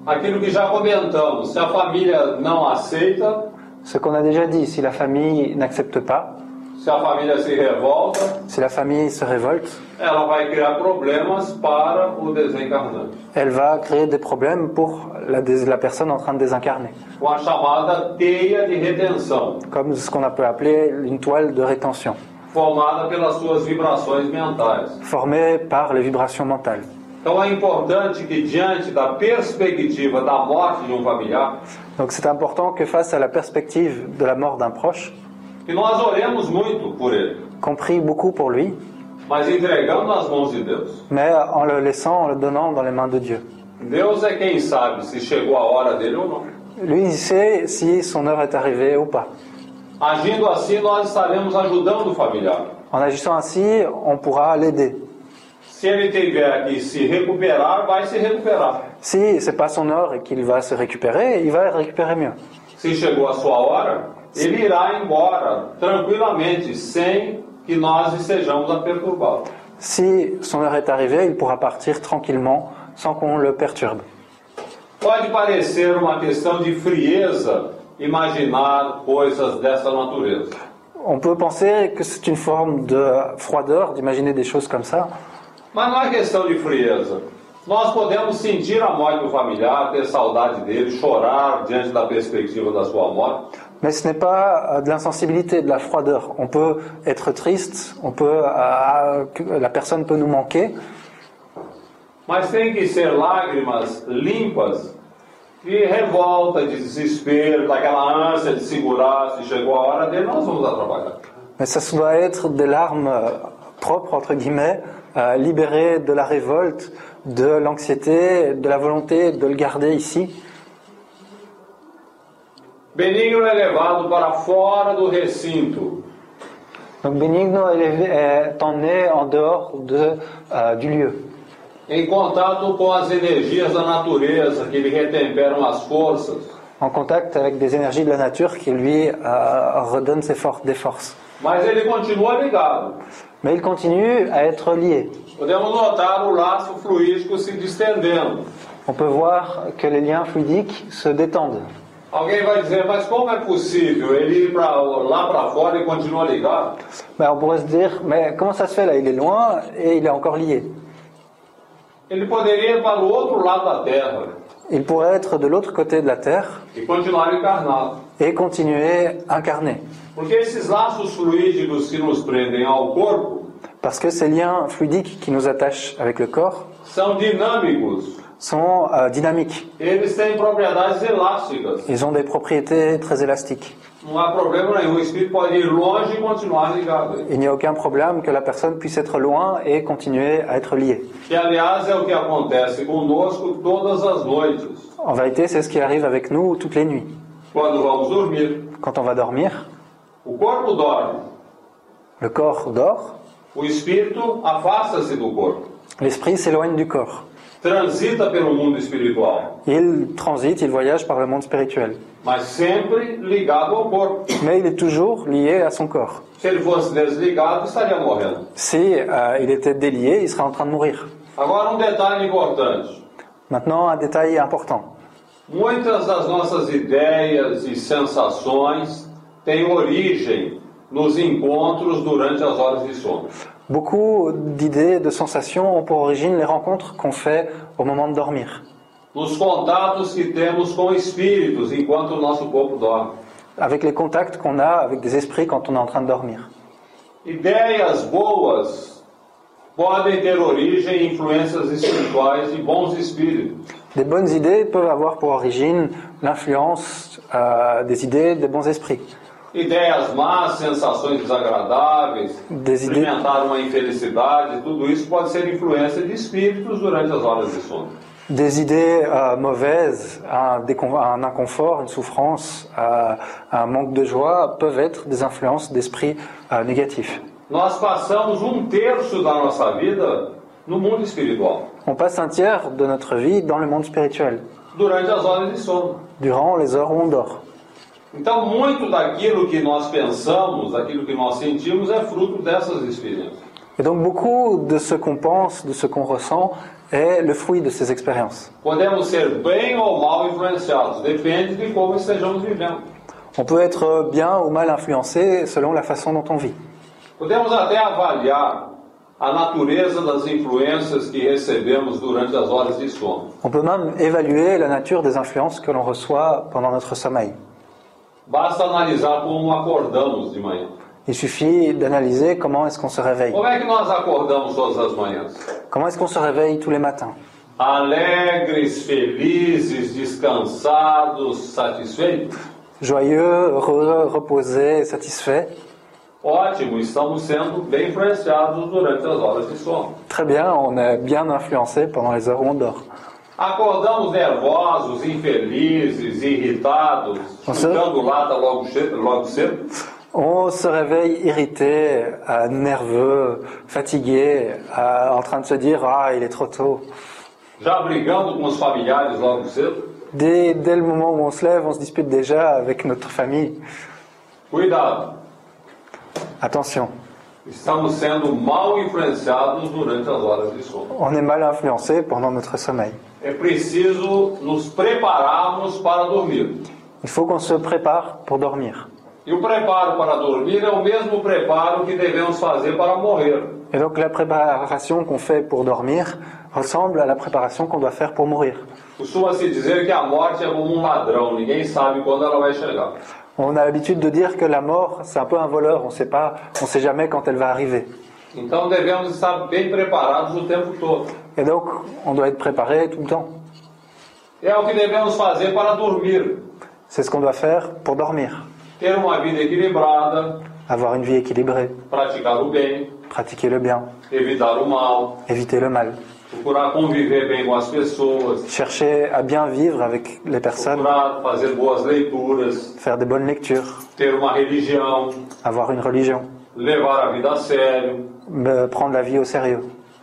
Aquilo que já comentamos, se a família não aceita, Ce qu'on a déjà dit, si la famille n'accepte pas, se a família se revolta, si la famille se révolte, ela vai criar problemas para o desencarnante, elle va créer des problèmes pour la, dés- la personne en train de désincarner, com a chamada teia de retenção, comme ce qu'on peut appeler une toile de rétention, formada pelas suas vibrações mentais. formée par les vibrations mentales. Então é importante que, diante da perspectiva da morte de um familiar, Donc c'est important que face à la perspective de la mort d'un proche, que nós oremos muito por ele, qu'on prie beaucoup pour lui, mas entregando nas mãos de Deus. mais en le laissant, en le donnant dans les mains de Dieu. Deus é quem sabe se chegou a hora dele ou não. Lui, il sait si son heure est arrivée ou pas. Agindo assim, nós estaremos ajudando o familiar. En agissant ainsi, on pourra l'aider. Se ele tiver que se recuperar, vai se recuperar. Si c'est pas son heure et qu'il va se récupérer, il va récupérer mieux. Se chegou a sua hora, ele irá embora tranquilamente, sem que nós estejamos a perturbá-lo. Si son heure est arrivée, il pourra partir tranquillement sans qu'on le perturbe. Pode parecer uma questão de frieza imaginar coisas dessa natureza. On peut penser que c'est une forme de froideur d'imaginer des choses comme ça, Mas não é questão de frieza. Nós podemos sentir a morte do familiar, ter saudade dele, chorar diante da perspectiva da sua morte, mais ce n'est pas euh, de l'insensibilité, de la froideur. On peut être triste, on peut, euh, la personne peut nous manquer, mas tem que ser lágrimas limpas de revolta, de desespero, daquela ânsia de segurar. Se chegou a hora dele, nós vamos atrapalhar. mais ça doit être des larmes euh, propre, entre guillemets, euh, libéré de la révolte, de l'anxiété, de la volonté de le garder ici. Benigno é levado para fora do recinto. Donc Benigno est, est emmené en dehors de, euh, du lieu, Em contato com as energias da natureza que lhe retemperam as forças, en contact avec des énergies de la nature qui lui euh, redonnent ses for- des forces. mas ele continua ligado. Mais il continue à être lié. Podemos notar o laço fluídico se distendendo. On peut voir que les liens fluidiques se détendent. Alguém vai dizer, mas como é possível ele ir pra, lá para fora e continua ligado? Ben, on pourrait se dire, mais comment ça se fait là? Il est loin et il est encore lié. Ele poderia ir para o outro lado da Terra Il pourrait être de l'autre côté de la Terre e continuar encarnado. et continuer incarné. Porque esses laços fluídicos que nos prendem ao corpo Parce que ces liens fluidiques qui nous attachent avec le corps são dinâmicos. sont euh, dynamiques. Eles têm propriedades elásticas. Ils ont des propriétés très élastiques. Não há problema nenhum. O espírito pode ir longe e continuar ligado. Il n'y a aucun problème que la personne puisse être loin et continuer à être liée. Que, aliás, é o que acontece conosco todas as noites, En vérité, c'est ce qui arrive avec nous toutes les nuits. quando vamos dormir. Quand on va dormir, O corpo dorme, le corps dort, o espírito afasta-se do corpo, l'esprit s'éloigne du corps. Transita pelo mundo espiritual, Il transite, il voyage par le monde spirituel. mas sempre ligado ao corpo. Mais il est toujours lié à son corps. Se ele fosse desligado, estaria morrendo. Si euh, il était délié, il serait en train de mourir. Agora, um detalhe importante. Maintenant, un détail important. Muitas das nossas ideias e sensações têm origem nos encontros durante as horas de sono. Beaucoup d'idées, de sensations ont pour origine les rencontres qu'on fait au moment de dormir, Nos contatos que temos com espíritos enquanto o nosso corpo dorme. avec les contacts qu'on a avec des esprits quand on est en train de dormir. Ideias boas podem ter origem em influências espirituais de bons espíritos. Des bonnes idées peuvent avoir pour origine l'influence euh, des idées des bons esprits. Ideias más, sensações desagradáveis, experimentar uma infelicidade, tudo isso pode ser influência de espíritos durante as horas de sono. des idées euh, mauvaises, un, un inconfort, une souffrance, euh, un manque de joie peuvent être des influences d'esprits euh, négatifs. Nós passamos um terço da nossa vida no mundo espiritual, On passe un tiers de notre vie dans le monde spirituel, durante as horas de sono. durant les heures où on dort. Então, muito daquilo que nós pensamos, daquilo que nós sentimos, é fruto dessas experiências. Et donc beaucoup de ce qu'on pense, de ce qu'on ressent, est le fruit de ces expériences. Podemos ser bem ou mal influenciados, depende de como estejamos vivendo. On peut être bien ou mal influencé selon la façon dont on vit. Podemos até avaliar a natureza das influências que recebemos durante as horas de sono. On peut même évaluer la nature des influences que l'on reçoit pendant notre sommeil. Basta analisar como acordamos de manhã. Il suffit d'analyser comment est-ce qu'on se réveille. Como é que nós acordamos todas as manhãs? Comment est-ce qu'on se réveille tous les matins? Alegres, felizes, descansados, satisfeitos? Joyeux, heureux, reposés, satisfaits? Ótimo, estamos sendo bem influenciados durante as horas de sono. Très bien, on est bien influencé pendant les heures où on dort. Acordamos nervosos, infelizes, irritados, lata logo cedo, logo cedo? On se réveille irrité, euh, nerveux, fatigué, euh, en train de se dire Ah, il est trop tôt. já brigando com os familiares logo cedo? Dès, dès le moment où on se lève, on se dispute déjà avec notre famille. Cuidado, Attention, estamos sendo mal influenciados durante as horas de sono. on est mal influencé pendant notre sommeil. É preciso nos prepararmos para dormir. Il faut qu'on se prépare pour dormir. E o preparo para dormir é o mesmo preparo que devemos fazer para morrer. Et donc la préparation qu'on fait pour dormir ressemble à la préparation qu'on doit faire pour mourir. Costuma-se dizer que a morte é como um ladrão, ninguém sabe quando ela vai chegar. On a l'habitude de dire que la mort, c'est un peu un voleur, on sait pas, on sait jamais quand elle va arriver. Então devemos estar bem preparados o tempo todo. Et donc, on doit être préparé tout le temps. É o que devemos fazer para dormir. C'est ce qu'on doit faire pour dormir. Ter uma vida equilibrada, Avoir une vie équilibrée, pratiquer le bien, evitar o mal, éviter le mal, chercher à bien vivre avec les personnes, faire des bonnes lectures, ter uma religião, avoir une religion, levar a vida a sério. me prendre la vie au sérieux.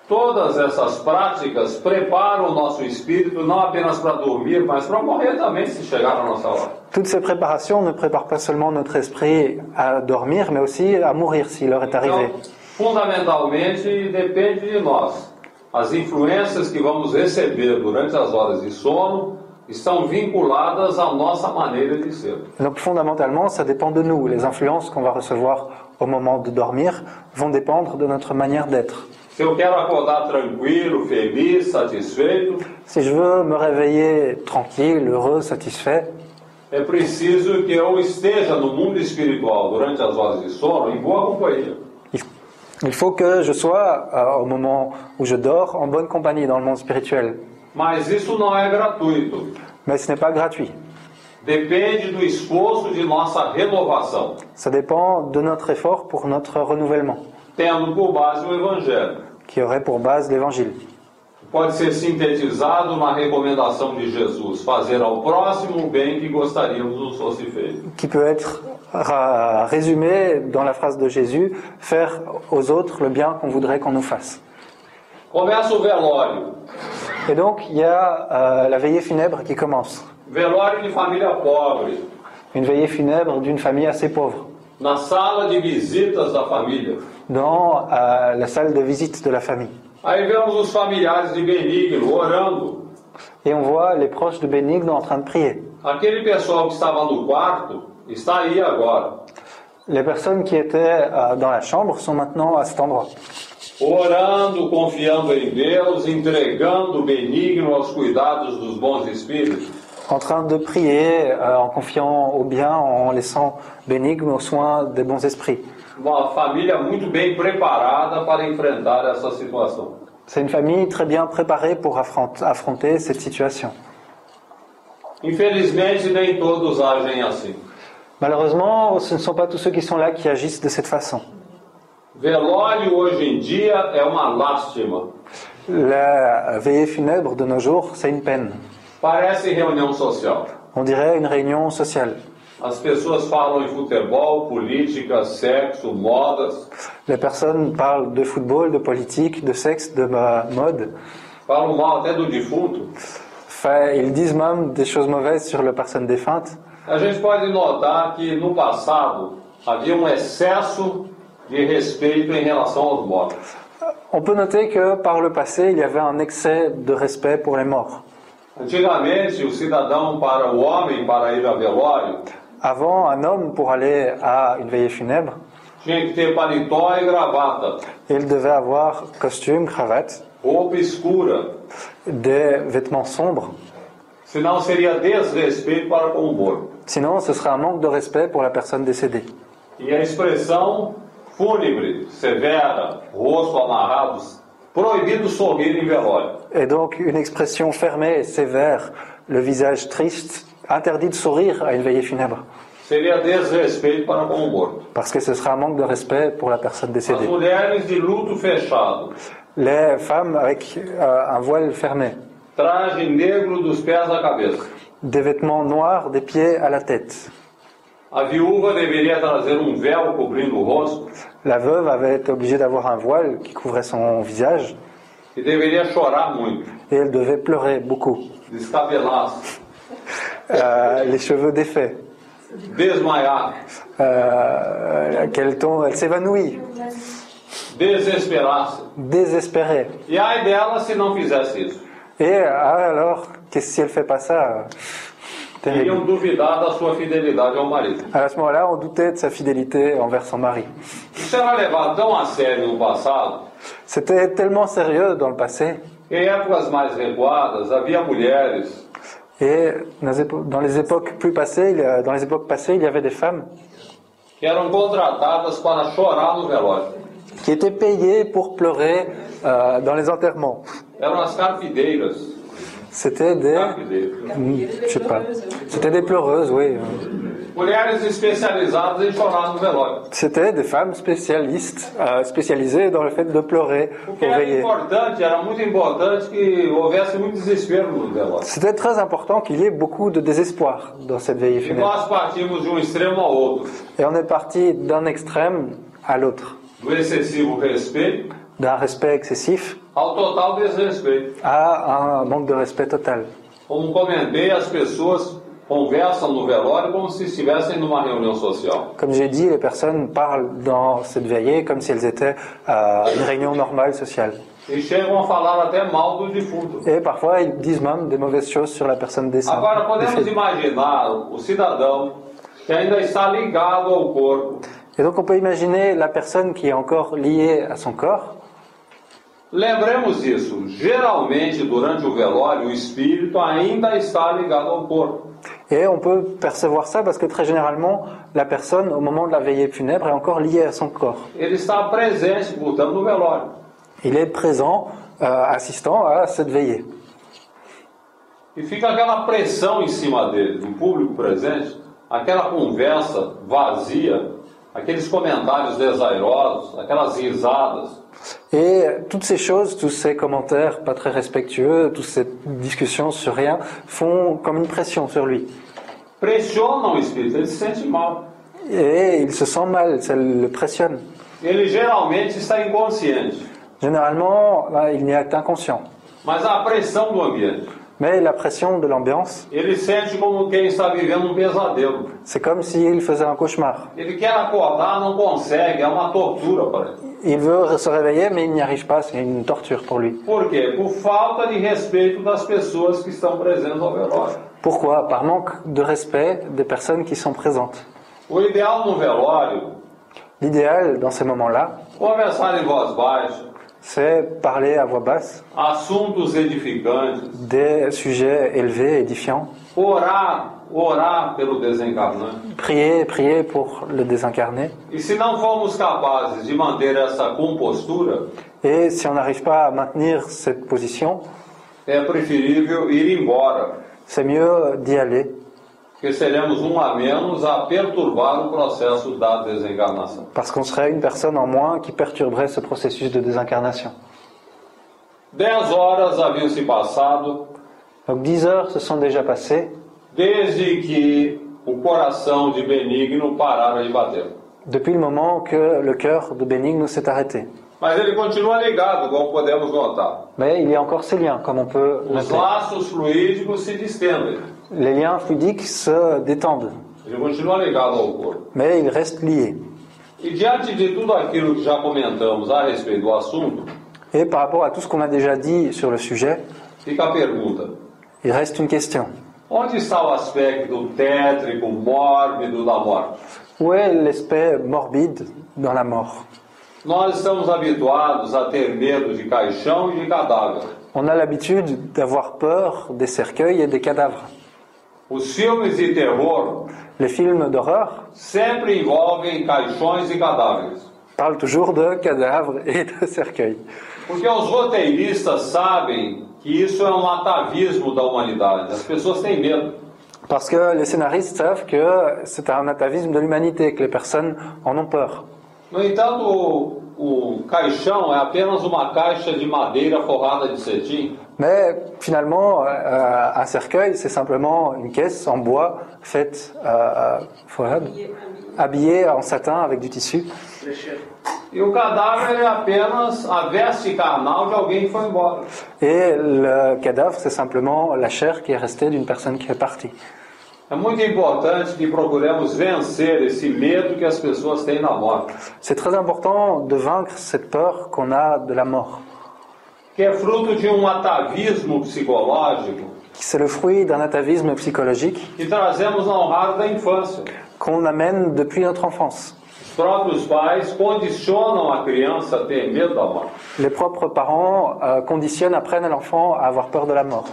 Todas essas práticas preparam o nosso espírito não apenas para dormir, mas para morrer também se chegar a nossa hora. Toutes ces préparations ne préparent pas seulement notre esprit à dormir, mais aussi à mourir si l'heure est Então, arrivée. fundamentalmente, depende de nós. As influências que vamos receber durante as horas de sono estão vinculadas à nossa maneira de ser. Donc fondamentalement, ça dépend de nous. Les influences qu'on va recevoir au moment de dormir vont dépendre de notre manière d'être. Se eu quero acordar tranquilo, feliz, satisfeito, Si je veux me réveiller tranquille, heureux, satisfait, é preciso que eu esteja no mundo espiritual durante as horas de sono em boa companhia. Il- faut que je sois, euh, au moment où je dors, en bonne compagnie dans le monde spirituel. Mas isso não é gratuito. Mais ce n'est pas gratuit. Depende do esforço de nossa renovação, Ça dépend de notre effort pour notre renouvellement, tendo por base o Evangelho. qui aurait pour base l'évangile. Pode ser sintetizado na recomendação de Jesus: fazer ao próximo o bem que gostaríamos nos fosse feito. qui peut être résumé dans la phrase de Jésus, faire aux autres le bien qu'on voudrait qu'on nous fasse. Et donc, il y a euh, la veillée funèbre qui commence. Une veillée funèbre d'une famille assez pauvre. Dans euh, la salle de visite de la famille. Benigno. Et on voit les proches de Bénigne en train de prier. Aquele pessoal que estava no quarto está aí agora, Les personnes qui étaient euh, dans la chambre sont maintenant à cet endroit. orando, confiando em Deus, entregando Benigno aos cuidados dos bons espíritos. En train de prier, euh, en confiant au bien, en laissant Bénigne aux soins des bons esprits. Uma família muito bem preparada para enfrentar essa situação. C'est une famille très bien préparée pour affront- affronter cette situation. Infelizmente, nem todos agem assim. Malheureusement, ce ne sont pas tous ceux qui sont là qui agissent de cette façon. Velório hoje em dia é uma lástima. La veillée funèbre de nos jours, c'est une peine. Parece reunião social. On dirait une réunion sociale. As pessoas falam em futebol, política, sexo, modas, Les personnes parlent de football, de politique, de sexe, de mode. falam mal até do defunto. Enfin, ils disent même des choses mauvaises sur la personne défunte. A gente pode notar que no passado havia um excesso de respeito em relação aos mortos. On peut noter que par le passé, il y avait un excès de respect pour les morts. Antigamente, o cidadão, para o homem, para ir a velório, Avant, un homme, pour aller à une veillée funèbre, tinha que ter paletó e gravata, il devait avoir costume, cravate, roupa escura, des vêtements sombres. senão seria desrespeito para com o morto. Sinon, ce serait un manque de respect pour la personne décédée. E a expressão fúnebre, severa, rosto amarrado, proibido sorrir em velório. Et donc, une expression fermée et sévère, le visage triste, interdit de sourire à une veillée funèbre. Seria desrespeito para com o morto. Parce que ce serait un manque de respect pour la personne As décédée. mulheres de luto fechado, Les femmes avec euh, un voile fermé, traje negro dos pés à cabeça. Des vêtements noirs des pieds à la tête. A viúva deveria trazer um véu cobrindo o rosto La veuve avait été obligée d'avoir un voile qui couvrait son visage e deveria chorar muito, et elle devait pleurer beaucoup. descabelar-se, Euh, les cheveux défaits. desmaiar, Euh, qu'elle tombe, elle s'évanouit, desesperar-se. désespérée. E ai dela se não fizesse isso. Et alors, da sua fidelidade ao marido. À ce moment-là, on doutait de sa fidélité envers son mari. Isso era levado tão a sério no passado, C'était tellement sérieux dans le passé. que em épocas mais recuadas havia mulheres Et dans les époques plus passées, il y a- dans les époques passées, il y avait des femmes que eram contratadas para chorar no velório. qui étaient payées pour pleurer euh, dans les enterrements. Eram as carpideiras. C'était des, dele. Hmm, je sais pas, c'était des pleureuses, oui. C'était des femmes spécialistes, euh, spécialisées dans le fait de pleurer pour veiller. C'était très important qu'il y ait beaucoup de désespoir dans cette veillée funèbre. Et on est parti d'un extrême à l'autre, d'un respect excessif ao total desrespeito. à un manque de respect total. Como comentei, as pessoas conversam no velório como se estivessem numa reunião social. Comme j'ai dit, les personnes parlent dans cette veillée comme si elles étaient à une réunion normale sociale. E chegam a falar até mal do defunto. Et parfois, ils disent même des mauvaises choses sur la personne décédée. Agora, podemos imaginar o cidadão que ainda está ligado ao corpo, Et donc, on peut imaginer la personne qui est encore liée à son corps. Lembremos isso, geralmente durante o velório o espírito ainda está ligado ao corpo. Et on peut percevoir ça parce que très généralement, la personne, au moment de la veillée funèbre, est encore liée à son corps. Ele está presente, portanto, no velório. Il est présent, euh, assistant à cette veillée. E fica aquela pressão em cima dele, do público presente, aquela conversa vazia, aqueles comentários desairosos, aquelas risadas. Et toutes ces choses, tous ces commentaires pas très respectueux, toutes ces discussions sur rien, font comme une pression sur lui. Pressionam o espírito, ele se sente mal. Et il se sent mal, ça le pressionne. Ele geralmente está inconsciente, Généralement, là, il a inconscient. mas a pressão do ambiente. Mais la pression de l'ambiance, Ele sente como quem está vivendo um pesadelo. c'est comme s'il faisait un cauchemar. Ele quer acordar, não consegue, é uma tortura para ele. Il veut se réveiller, mais il n'y arrive pas, c'est une torture pour lui. Por quê? Por falta de respeito das pessoas que estão presentes ao velório. Pourquoi? Par manque de respect des personnes qui sont présentes. O ideal no velório, L'idéal dans ces moments-là, conversar em voz baixa, c'est parler à voix basse assuntos edificantes, des sujets élevés, édifiants, orar, orar pelo desencarnante. prier, prier pour le désincarné. E se não formos capazes de manter essa compostura, Et si on n'arrive pas à maintenir cette position, é preferível ir embora, c'est mieux d'y aller, parce qu'on serait une personne en moins qui perturberait ce processus de désincarnation. Dez horas haviam se passado Donc 10 heures se sont déjà passées desde que o coração de Benigno parara de bater. depuis le moment que le cœur de Bénigne s'est arrêté. Mas ele continua ligado, como podemos notar. Mais il y a encore ces liens, comme on peut Os noter. laços fluídicos se distendem. Les liens fluidiques se détendent, mais ils restent liés. Et par rapport à tout ce qu'on a déjà dit sur le sujet, il reste une question. Où est l'aspect morbide dans la mort? On a l'habitude d'avoir peur des cercueils et des cadavres. Os filmes de terror Les films d'horreur sempre envolvem caixões e cadáveres. parlent toujours de cadavres et de cercueils. Porque os roteiristas sabem que isso é um atavismo da humanidade. As pessoas têm medo. Parce que les scénaristes savent que c'est un atavisme de l'humanité, que les personnes en ont peur. No entanto, o, o caixão é apenas uma caixa de madeira forrada de cetim. Mais finalement, euh, un cercueil, c'est simplement une caisse en bois faite euh, habillée en satin avec du tissu. E. Et le cadavre, c'est simplement la chair qui est restée d'une personne qui est partie. C'est très important de vaincre cette peur qu'on a de la mort. Que é fruto de um atavismo psicológico C'est le fruit d'un atavisme psychologique que trazemos ao raro da infância. qu'on amène depuis notre enfance. Os próprios pais condicionam a criança a ter medo da morte. Les propres parents euh, conditionnent, apprennent à l'enfant à avoir peur de la mort.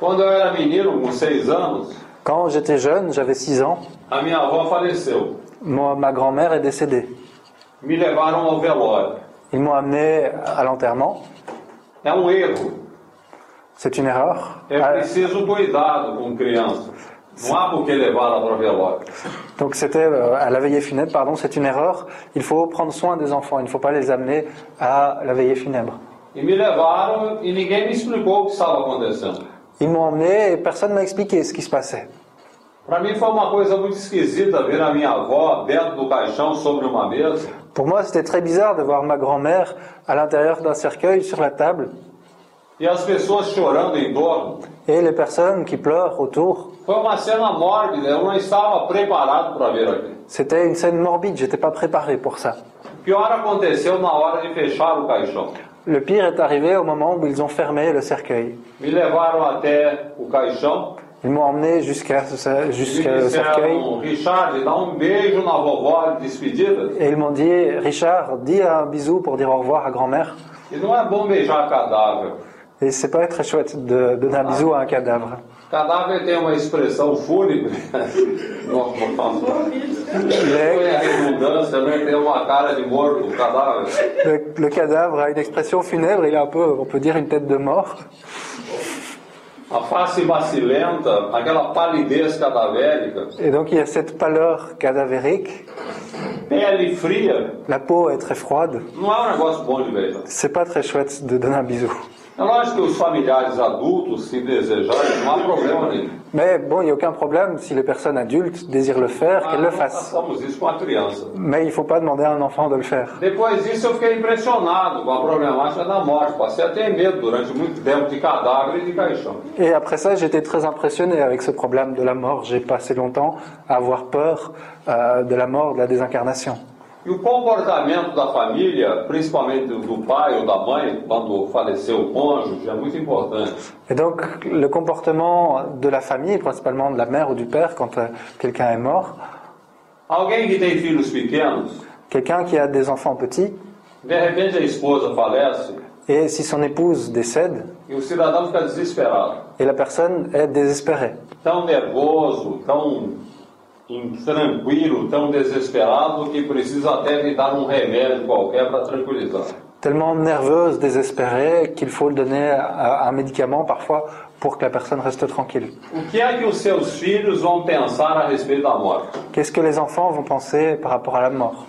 Quando eu era menino, com seis anos, Quand j'étais jeune, j'avais 6 ans, a minha avó faleceu. moi- ma grand-mère est décédée. Me levaram ao velório. Ils m'ont amené à l'enterrement. É um erro. C'est une erreur. É Ah, preciso cuidado com criança. Não há por que levá-la para velório. Donc c'était euh, à la veillée funèbre, pardon, c'est une erreur. Il faut prendre soin des enfants, il ne faut pas les amener à la veillée funèbre. E me levaram e ninguém me explicou o que estava acontecendo. Ils m'ont emmené et personne m'a expliqué ce qui se passait. Para mim foi uma coisa muito esquisita ver a minha avó dentro do caixão sobre uma mesa. Pour moi, c'était très bizarre de voir ma grand-mère à l'intérieur d'un cercueil sur la table E as pessoas chorando em torno. et les personnes qui pleurent autour. Foi uma cena mórbida, eu não estava preparado para ver aquilo. C'était une scène morbide, j'étais pas préparé pour ça. O pior aconteceu na hora de fechar o caixão? Le pire est arrivé au moment où ils ont fermé le cercueil. Me levaram até o caixão Ils m'ont emmené jusqu'à ce- jusqu'à cercueil et ils m'ont dit Richard, dis un bisou pour dire au revoir à grand-mère. Et c'est pas très chouette de donner un bisou à un cadavre. Cadáver tem uma expressão fúnebre. Le- le cadavre a une expression funèbre, il a un peu, on peut dire, une tête de mort. A face macilenta, aquela palidez cadavérica, Et donc il y a cette pâleur cadavérique, pele fria, la peau est très froide. não é um negócio bom de beijar. C'est pas très chouette de donner un bisou. É lógico que os familiares adultos, se desejarem, não há problema nenhum. Mais bon, il n'y a aucun problème si les personnes adultes désirent le faire, qu'elles le não fassent. Mais il ne faut pas demander à un enfant de le faire. Depois disso, eu fiquei impressionado com a problemática da morte. Passei a ter medo durante muito tempo de cadáver e de caixão. Et après ça, j'étais très impressionné avec ce problème de la mort. J'ai passé longtemps à avoir peur euh, de la mort, de la désincarnation. E o comportamento da família, principalmente do pai ou da mãe, quando faleceu o cônjuge, é muito importante. Et donc, le comportement de la famille, principalement de la mère ou du père, quand euh, quelqu'un est mort, Alguém que tem filhos pequenos, quelqu'un qui a des enfants petits, de repente a esposa falece et si son épouse décède, e et la personne est désespérée. Tão nervoso, tão intranquilo, tão desesperado que precisa até lhe dar um remédio qualquer para tranquilizar. Tellement nerveuse, désespérée, qu'il faut donner un un médicament parfois pour que la personne reste tranquille. Qu'est-ce que les enfants vont penser par rapport à la mort?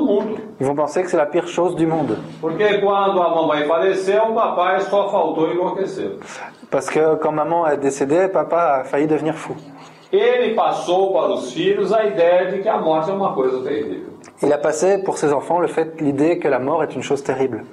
Mundo. Ils vont penser que c'est la pire chose du monde. Enlouquecer. Parce que quand maman est décédée, papa a failli devenir fou. Ele passou para os filhos a ideia de que a morte é uma coisa terrível. Il a passé pour ses enfants le fait, l'idée que la mort est une chose terrible.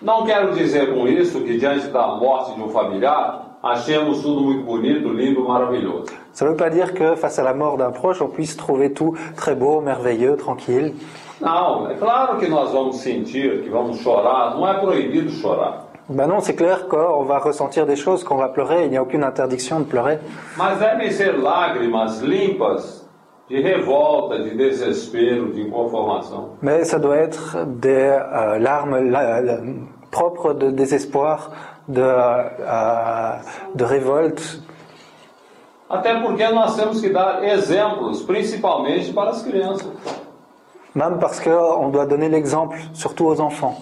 Não quero dizer com isso que diante da morte de um familiar, achemos tudo muito bonito, lindo, maravilhoso. Ça ne veut pas dire que face à la mort d'un proche, on puisse trouver tout très beau, merveilleux, tranquille. Não, é claro que nós vamos sentir, que vamos chorar, não é proibido chorar. Ben non, c'est clair qu'on va ressentir des choses, qu'on va pleurer, il n'y a aucune interdiction de pleurer. Mas devem ser lágrimas limpas de revolta, de desespero, de inconformação. Mais ça doit être des euh, larmes la- la- propres de désespoir, de, euh, de révolte, Até porque nós temos que dar exemplos, principalmente para as crianças. même parce qu'on doit donner l'exemple, surtout aux enfants.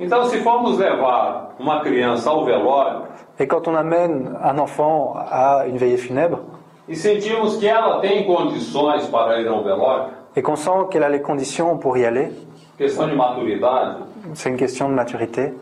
Então, se formos levar uma criança ao velório Et quand on amène un enfant à une veillée funèbre, e sentimos que ela tem condições para ir ao velório, et qu'on sent qu'elle a les conditions pour y aller, questão de maturidade, c'est une question de maturité,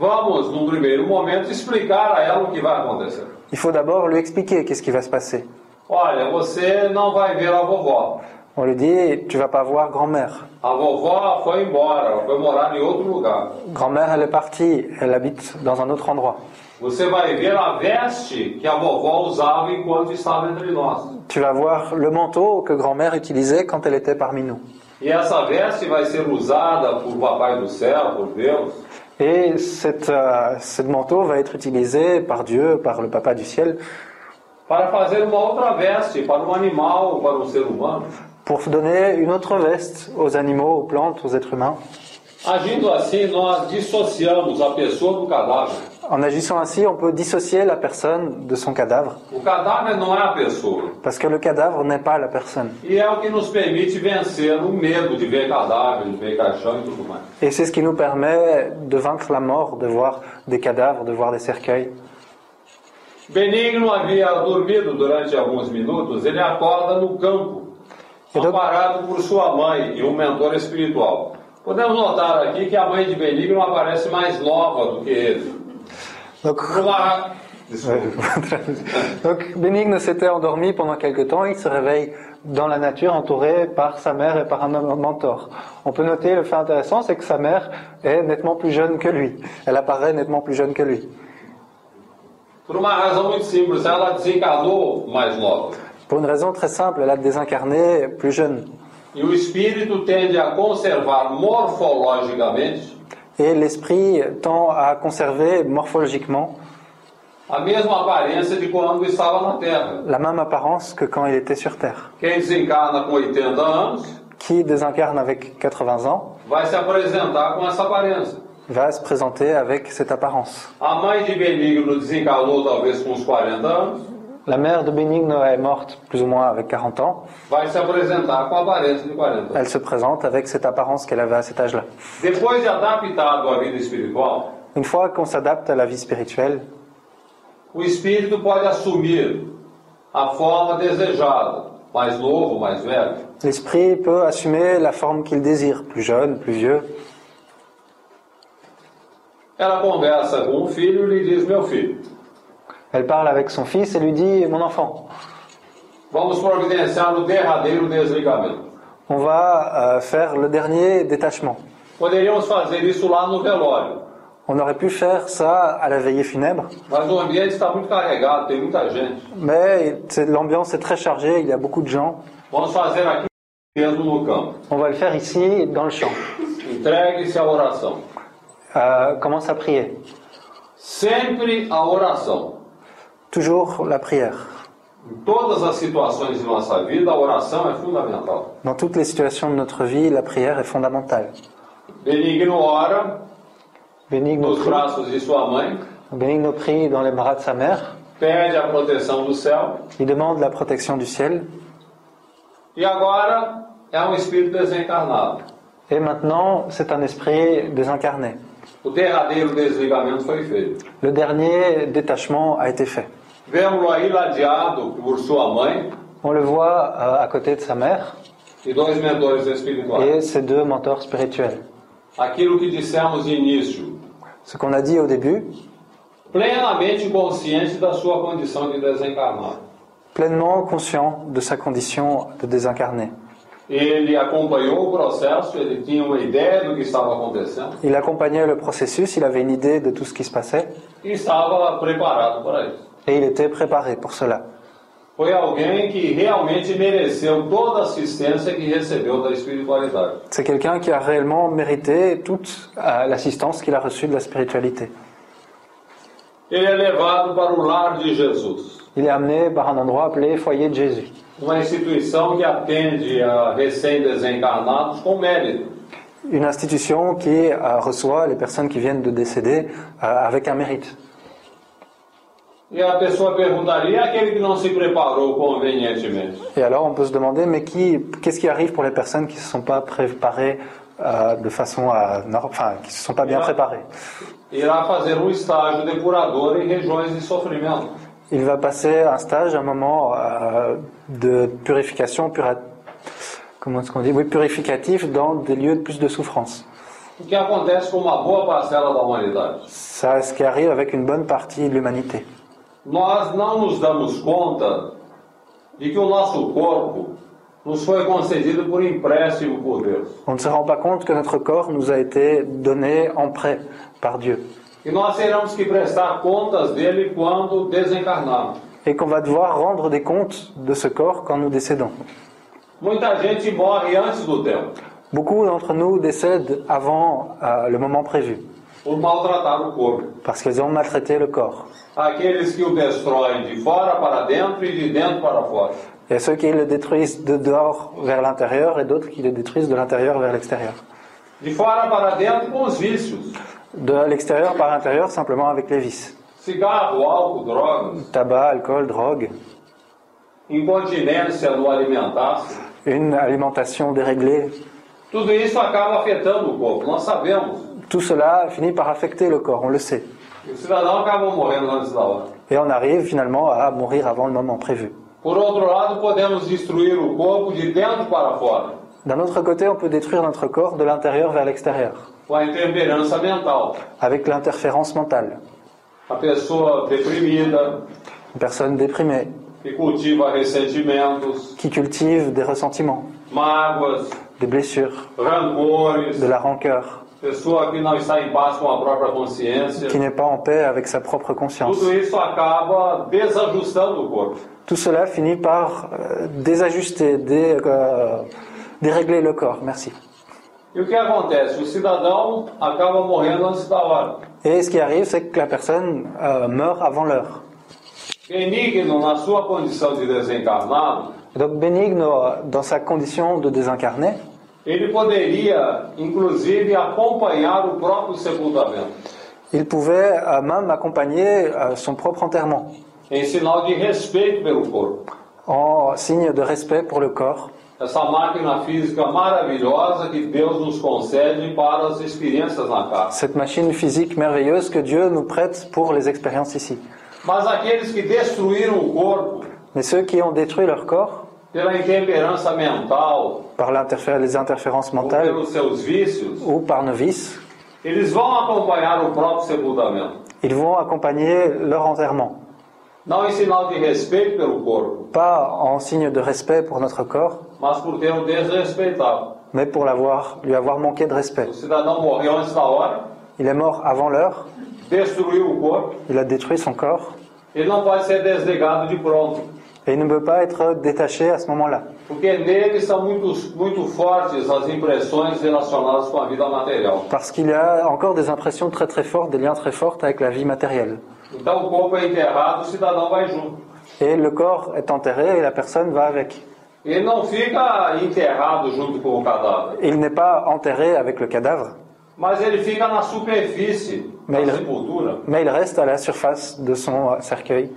vamos, num primeiro momento, explicar a ela o que vai acontecer. il faut d'abord lui expliquer qu'est-ce qui va se passer. Olha, você não vai ver a vovó. On lui dit, tu vas pas voir grand-mère. A vovó foi embora, ela foi morar em outro lugar. Grand-mère, elle est partie, elle habite dans un autre endroit. Você vai ver a veste que a vovó usava enquanto estava entre nós. Tu vas voir le manteau que grand-mère utilisait quand elle était parmi nous. E essa veste vai ser usada por Papai do Céu, por Deus, Et cette, euh, ce manteau va être utilisé par Dieu, par le Papa du ciel, para fazer uma outra veste para um animal ou para um ser humano. Pour donner une autre veste aux animaux, aux plantes, aux êtres humains. Agindo assim, nós dissociamos a pessoa do cadáver. En agissant ainsi, on peut dissocier la personne de son cadavre, O cadáver não é a pessoa. parce que le cadavre n'est pas la personne. E é o que nos permite vencer o medo de ver cadáver, de ver caixão e tudo mais. Et c'est ce qui nous permet de vaincre la mort, de voir des cadavres, de voir des cercueils. Benigno havia dormido durante alguns minutos, ele acorda no campo, amparado por sua mãe e um mentor espiritual. Podemos notar aqui que a mãe de Benigno aparece mais nova do que ele. Donc, Desculpa. Donc Bénigne s'était endormi pendant quelque temps, il se réveille dans la nature entouré par sa mère et par un mentor. On peut noter le fait intéressant, c'est que sa mère est nettement plus jeune que lui. Elle apparaît nettement plus jeune que lui. Por uma razão muito simples, ela desencarnou mais nova. Pour une raison très simple, elle a désincarné plus jeune. E o espírito tende a conservar morfologicamente Et l'esprit tend à conserver morphologiquement a mesma aparência de quando estava na Terra. la même apparence que quand il était sur Terre. Quem desencarna com 80 anos Qui désincarne avec 80 ans vai se apresentar com essa aparência. va se présenter avec cette apparence. A mãe de Benigno desencarnou talvez com uns 40 anos, La mère de Bénigne est morte plus ou moins avec 40 ans. vai se apresentar com a aparência de 40 anos. Elle se présente avec cette apparence qu'elle avait à cet âge-là. Une fois qu'on s'adapte à la vie spirituelle, o espírito pode assumir a forma desejada, mais novo, mais velho. l'esprit peut assumer la forme qu'il désire, plus jeune, plus vieux. Ela conversa com o filho e lhe diz: Meu filho, Elle parle avec son fils et lui dit Mon enfant, on va euh, faire le dernier détachement. On aurait pu faire ça à la veillée funèbre, mais l'ambiance est très chargée, il y a beaucoup de gens. On va le faire ici, dans le champ. Euh, commence à prier. Sempre a oração. Toujours la prière. Dans toutes les situations de notre vie, la prière est fondamentale. Benigno prie, dans les bras de sa mère. Il demande la protection du ciel. e um. Et maintenant, c'est un esprit désincarné. Le dernier détachement a été fait. On le voit euh, à côté de sa mère. E et ses deux mentors spirituels. Ce qu'on a dit au début, pleinement conscient de sa condition de désincarné. Ele acompanhou o processo, ele tinha uma ideia do que estava acontecendo. Il accompagnait le processus, il avait une idée de tout ce qui se passait. E estava preparado para isso. Et il était préparé pour cela. C'est quelqu'un qui a réellement mérité toute euh, l'assistance qu'il a reçue de la spiritualité. Il est amené par un endroit appelé foyer de Jésus, une institution qui euh, reçoit les personnes qui viennent de décéder euh, avec un mérite. E a pessoa perguntaria: e aquele que não se preparou convenientemente? Et alors on peut se demander, mais qui, qu'est-ce qui arrive pour les personnes qui ne se sont pas préparées euh, de façon à, enfin, qui se sont pas bien préparées? Irá fazer um estágio depurador em regiões de sofrimento. Il va passer un stage, un moment euh, de purification, pura- comment est-ce qu'on dit, oui, purificatif dans des lieux de plus de souffrance. O que acontece com uma boa parcela da humanidade? C'est ce qui arrive avec une bonne partie de l'humanité. Nós não nos damos conta de que o nosso corpo nos foi concedido por empréstimo por Deus. On ne se rend pas compte que notre corps nous a été donné en prêt par Dieu E nós teremos que prestar contas dele quando desencarnarmos. et qu'on va devoir rendre des comptes de ce corps quand nous décédons. Muita gente morre antes do tempo, Beaucoup d'entre nous décèdent avant euh, le moment prévu por maltratar o corpo. parce qu'ils ont maltraité le corps. Aqueles que o destroem de fora para dentro e de dentro para fora. Il y a ceux qui le détruisent de dehors vers l'intérieur et d'autres qui le détruisent de l'intérieur vers l'extérieur. De fora para dentro com os vícios. De l'extérieur par l'intérieur, simplement avec les vices. Cigarro, álcool, drogas, Tabac, alcool, drogue, incontinência no alimentar-se. une alimentation déréglée. Tudo isso acaba afetando o corpo, nós sabemos. Tout cela finit par affecter le corps, on le sait. Et on arrive finalement à mourir avant le moment prévu. D'un autre côté, on peut détruire notre corps de l'intérieur vers l'extérieur, avec l'interférence mentale. Une personne déprimée, qui cultive des ressentiments, des blessures, de la rancœur, pessoa que não está em paz com a própria consciência. qui n'est pas en paix avec sa propre conscience. Tudo isso acaba desajustando o corpo. Tout cela finit par euh, désajuster, dé- euh, dérégler le corps. Merci. E o que acontece? O cidadão acaba morrendo antes da hora. Et ce qui arrive, c'est que la personne euh, meurt avant l'heure. Benigno, na sua condição de desencarnado, Et Donc Bénigne, euh, dans sa condition de désincarné, ele poderia, inclusive, acompanhar o próprio sepultamento, il pouvait euh, même accompagner euh, son propre enterrement em sinal de respeito pelo corpo. en signe de respect pour le corps. Essa máquina física maravilhosa que Deus nos concede para as experiências na casa. Cette machine physique merveilleuse que Dieu nous prête pour les expériences ici. Mas aqueles que destruíram o corpo Mais ceux qui ont détruit leur corps pela intemperança mental par les interférences mentales pelos seus vícios, ou par nos vices, o próprio sepultamento. ils vont accompagner leur enterrement. Não em sinal de respeito pelo corpo, Pas en signe de respect pour notre corps, mas por ter o desrespeitado. mais pour l'avoir, lui avoir manqué de respect. O cidadão morreu antes da hora, Il est mort avant l'heure, destruiu o corpo, il a détruit son corps, ele não pode ser desligado de pronto, et il ne peut pas être détaché à ce moment-là. Porque nele são muito, muito fortes as impressões relacionadas com a vida material. Parce qu'il y a encore des impressions très très fortes, des liens très forts avec la vie matérielle. Então o corpo é enterrado, o cidadão vai junto. Et le corps est enterré et la personne va avec. Ele não fica enterrado junto com o cadáver, Il n'est pas enterré avec le cadavre, mas ele fica na superfície Mas da ele- sepultura, mais il reste à la surface de son cercueil,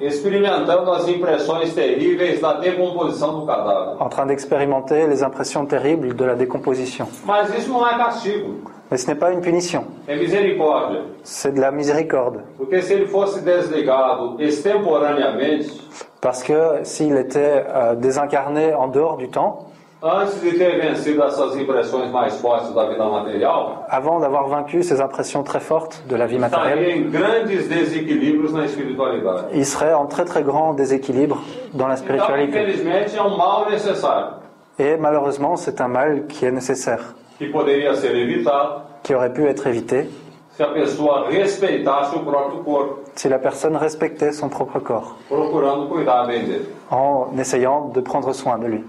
experimentando as impressões terríveis da decomposição do cadáver. en train d'expérimenter les impressions terribles de la décomposition. Mas isso não é castigo, Mais ce n'est pas une punition, é misericórdia. c'est de la miséricorde. Porque se ele fosse desligado extemporaneamente, Parce que s'il était euh, désincarné en dehors du temps, antes de ter vencido essas impressões mais fortes da vida material, avant d'avoir vaincu ces impressions très fortes de la vie matérielle, estaria em grandes desequilíbrios na espiritualidade. il serait en très très grand déséquilibre dans la Então, spiritualité. infelizmente, é um mal necessário, Et malheureusement, c'est un mal qui est nécessaire, que poderia ser evitado qui aurait pu être évité se a pessoa respeitasse o próprio corpo, si la personne respectait son propre corps, procurando cuidar bem dele. en essayant de prendre soin de lui.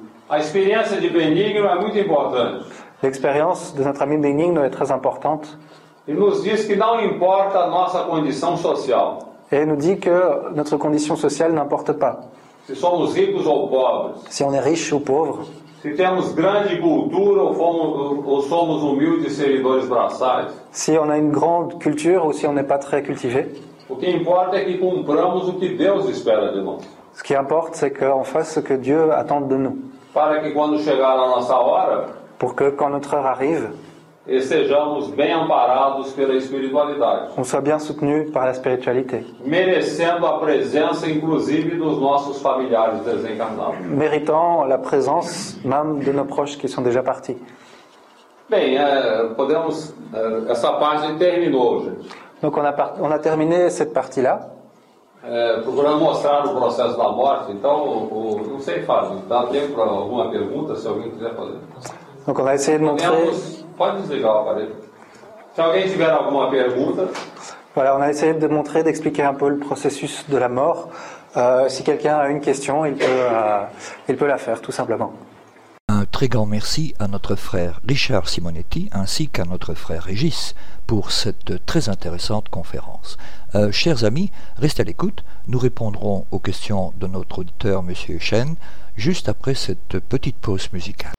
L'expérience de notre ami Benigno est très importante. E nos diz que não importa nossa condição social, et nous dit que notre condition sociale n'importe pas. se somos ricos ou pobres, Si on est riche ou pauvre, se temos grande cultura ou, fomos, ou somos humildes servidores braçais. si on a une grande culture ou si on n'est pas très cultivé, O que importa é que cumpramos o que Deus espera de nós, ce qui importe, c'est qu'on fasse ce que Dieu attend de nous, para que quando chegar a nossa hora, pour que quand notre heure arrive, estejamos bem amparados pela espiritualidade, on soit bien soutenu par la spiritualité, merecendo a presença, inclusive, dos nossos familiares desencarnados. méritant la présence même de nos proches qui sont déjà partis. Bem, é, podemos. é, essa parte terminou, gente. Donc on a, par- on a terminé cette partie-là. É, procurando mostrar o processo da morte, então, o, o- não sei, Fábio, dá tempo para alguma pergunta, se alguém quiser fazer? Donc on a essayé de montrer, pode desligar o aparelho. Se alguém tiver alguma pergunta, voilà, on a essayé de montrer, d'expliquer un peu le processus de la mort. Euh, si quelqu'un a une question, il peut, euh, il peut la faire, tout simplement. Très grand merci à notre frère Richard Simonetti ainsi qu'à notre frère Régis pour cette très intéressante conférence. Euh, chers amis, restez à l'écoute. Nous répondrons aux questions de notre auditeur M. Chen juste après cette petite pause musicale.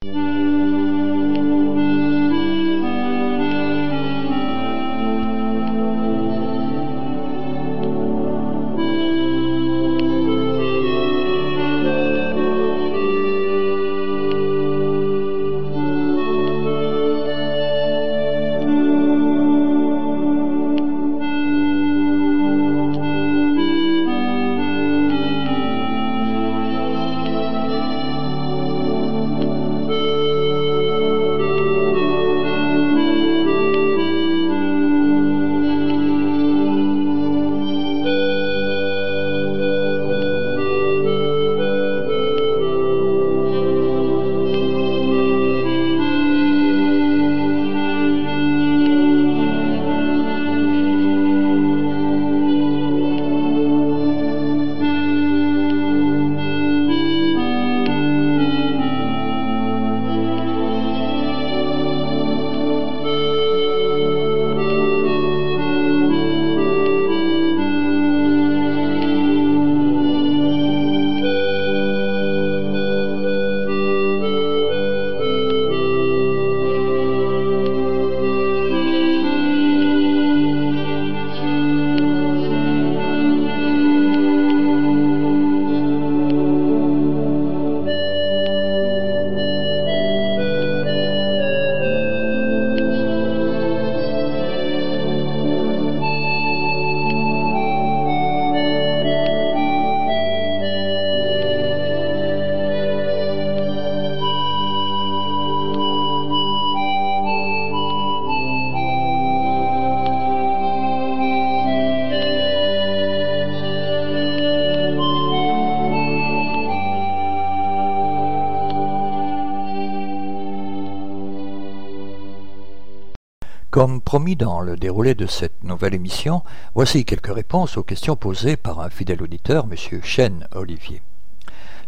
Promis dans le déroulé de cette nouvelle émission, voici quelques réponses aux questions posées par un fidèle auditeur, M. Chen Olivier.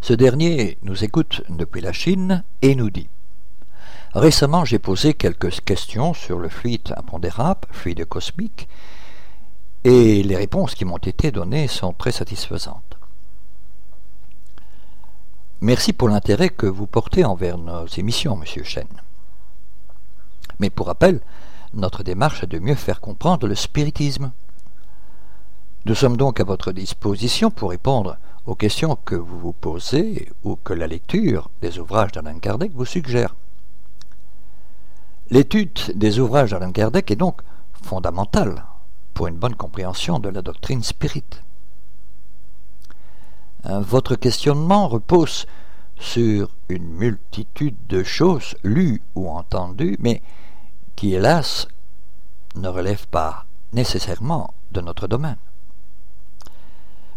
Ce dernier nous écoute depuis la Chine et nous dit Récemment, j'ai posé quelques questions sur le fluide impondérable, fluide cosmique, et les réponses qui m'ont été données sont très satisfaisantes. Merci pour l'intérêt que vous portez envers nos émissions, Monsieur Chen. Mais pour rappel, notre démarche est de mieux faire comprendre le spiritisme. Nous sommes donc à votre disposition pour répondre aux questions que vous vous posez ou que la lecture des ouvrages d'Alain Kardec vous suggère. L'étude des ouvrages d'Alain Kardec est donc fondamentale pour une bonne compréhension de la doctrine spirite. Euh, votre questionnement repose sur une multitude de choses lues ou entendues, mais qui, hélas, ne relèvent pas nécessairement de notre domaine.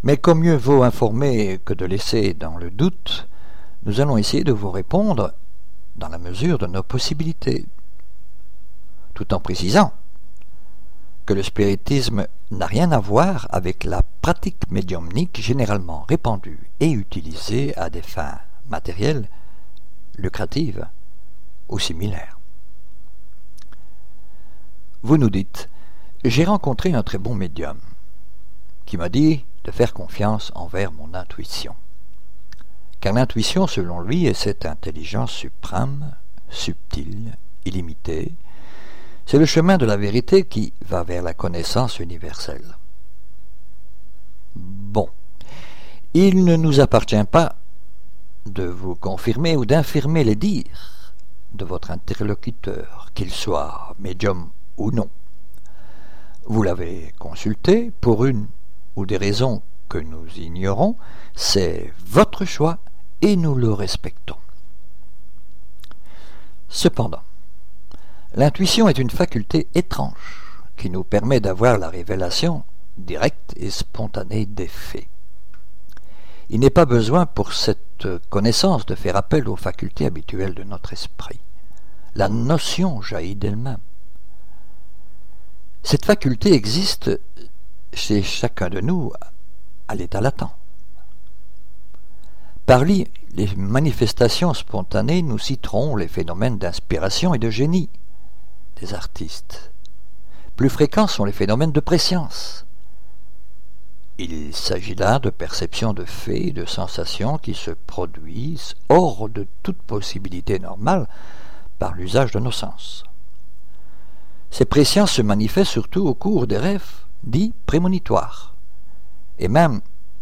Mais comme mieux vaut informer que de laisser dans le doute, nous allons essayer de vous répondre dans la mesure de nos possibilités, tout en précisant que le spiritisme n'a rien à voir avec la pratique médiumnique généralement répandue et utilisée à des fins matérielles, lucratives ou similaires. Vous nous dites, j'ai rencontré un très bon médium qui m'a dit de faire confiance envers mon intuition. Car l'intuition, selon lui, est cette intelligence suprême, subtile, illimitée, c'est le chemin de la vérité qui va vers la connaissance universelle. Bon, il ne nous appartient pas de vous confirmer ou d'infirmer les dires de votre interlocuteur, qu'il soit médium ou non. Vous l'avez consulté pour une ou des raisons que nous ignorons, c'est votre choix et nous le respectons. Cependant, L'intuition est une faculté étrange qui nous permet d'avoir la révélation directe et spontanée des faits. Il n'est pas besoin pour cette connaissance de faire appel aux facultés habituelles de notre esprit. La notion jaillit d'elle-même. Cette faculté existe chez chacun de nous à l'état latent. Par les manifestations spontanées, nous citerons les phénomènes d'inspiration et de génie, des artistes. Plus fréquents sont les phénomènes de préscience. Il s'agit là de perceptions de faits et de sensations qui se produisent hors de toute possibilité normale par l'usage de nos sens. Ces présciences se manifestent surtout au cours des rêves dits prémonitoires, et même,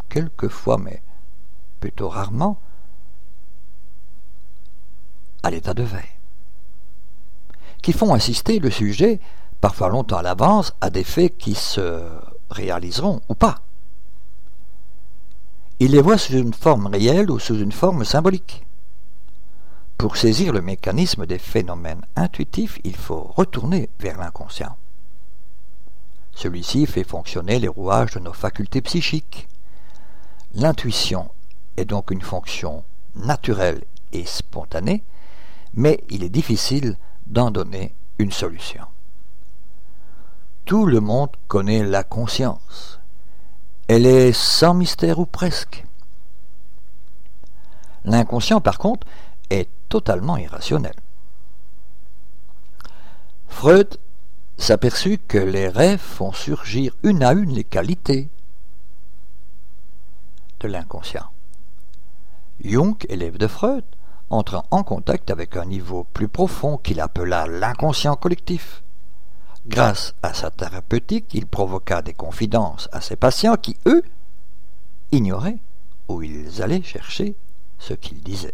quelquefois, mais plutôt rarement, à l'état de veille qui font assister le sujet, parfois longtemps à l'avance, à des faits qui se réaliseront ou pas. Il les voit sous une forme réelle ou sous une forme symbolique. Pour saisir le mécanisme des phénomènes intuitifs, il faut retourner vers l'inconscient. Celui-ci fait fonctionner les rouages de nos facultés psychiques. L'intuition est donc une fonction naturelle et spontanée, mais il est difficile d'en donner une solution. Tout le monde connaît la conscience. Elle est sans mystère ou presque. L'inconscient, par contre, est totalement irrationnel. Freud s'aperçut que les rêves font surgir une à une les qualités de l'inconscient. Jung, élève de Freud, entrant en contact avec un niveau plus profond qu'il appela l'inconscient collectif. Grâce à sa thérapeutique, il provoqua des confidences à ses patients qui, eux, ignoraient où ils allaient chercher ce qu'il disait.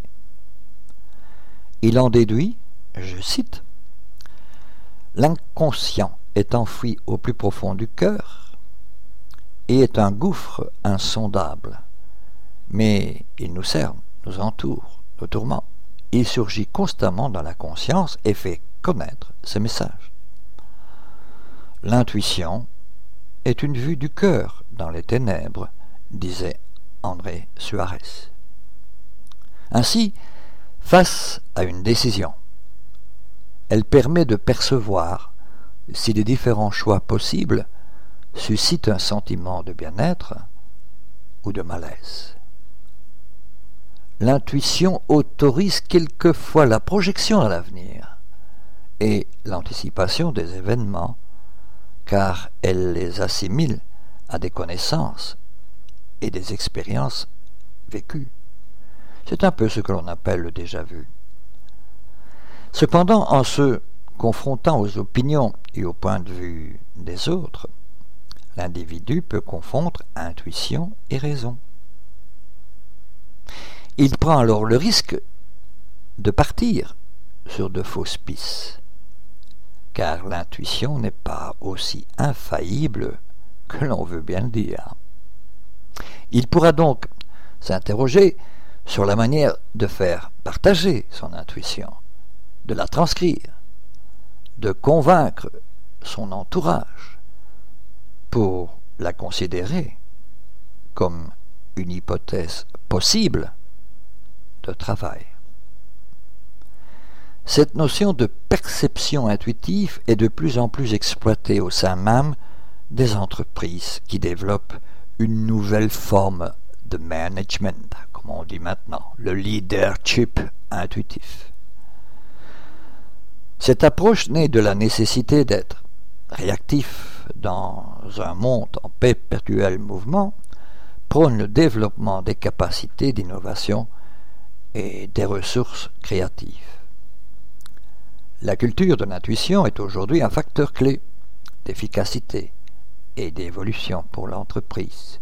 Il en déduit, je cite, L'inconscient est enfoui au plus profond du cœur et est un gouffre insondable, mais il nous sert, nous entoure, tourment. Il surgit constamment dans la conscience et fait connaître ses messages. L'intuition est une vue du cœur dans les ténèbres, disait André Suarez. Ainsi, face à une décision, elle permet de percevoir si les différents choix possibles suscitent un sentiment de bien-être ou de malaise. L'intuition autorise quelquefois la projection à l'avenir et l'anticipation des événements, car elle les assimile à des connaissances et des expériences vécues. C'est un peu ce que l'on appelle le déjà-vu. Cependant, en se confrontant aux opinions et aux points de vue des autres, l'individu peut confondre intuition et raison. Il prend alors le risque de partir sur de fausses pistes, car l'intuition n'est pas aussi infaillible que l'on veut bien le dire. Il pourra donc s'interroger sur la manière de faire partager son intuition, de la transcrire, de convaincre son entourage pour la considérer comme une hypothèse possible de travail. Cette notion de perception intuitive est de plus en plus exploitée au sein même des entreprises qui développent une nouvelle forme de management, comme on dit maintenant, le leadership intuitif. Cette approche naît de la nécessité d'être réactif dans un monde en perpétuel mouvement, prône le développement des capacités d'innovation et des ressources créatives. La culture de l'intuition est aujourd'hui un facteur clé d'efficacité et d'évolution pour l'entreprise.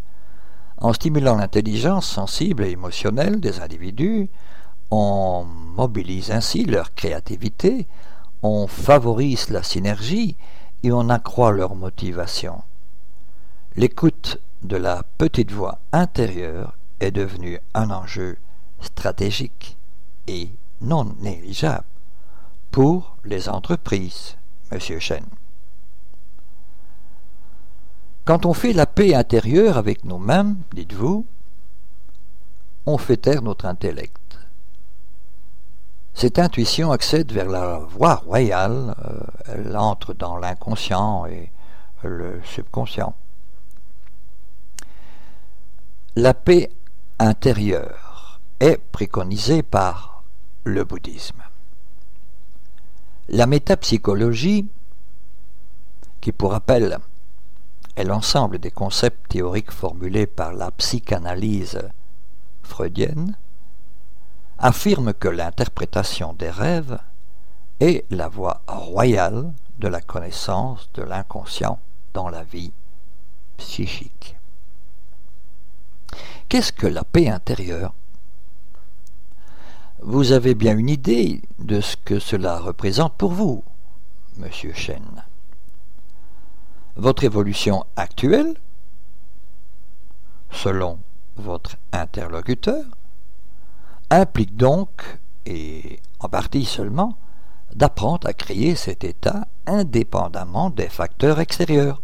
En stimulant l'intelligence sensible et émotionnelle des individus, on mobilise ainsi leur créativité, on favorise la synergie et on accroît leur motivation. L'écoute de la petite voix intérieure est devenue un enjeu stratégique et non négligeable pour les entreprises, Monsieur Chen. Quand on fait la paix intérieure avec nous-mêmes, dites-vous, on fait taire notre intellect. Cette intuition accède vers la voie royale, euh, elle entre dans l'inconscient et le subconscient. La paix intérieure est préconisé par le bouddhisme. La métapsychologie, qui pour rappel est l'ensemble des concepts théoriques formulés par la psychanalyse freudienne, affirme que l'interprétation des rêves est la voie royale de la connaissance de l'inconscient dans la vie psychique. Qu'est-ce que la paix intérieure? Vous avez bien une idée de ce que cela représente pour vous, monsieur Chen. Votre évolution actuelle, selon votre interlocuteur, implique donc, et en partie seulement, d'apprendre à créer cet état indépendamment des facteurs extérieurs.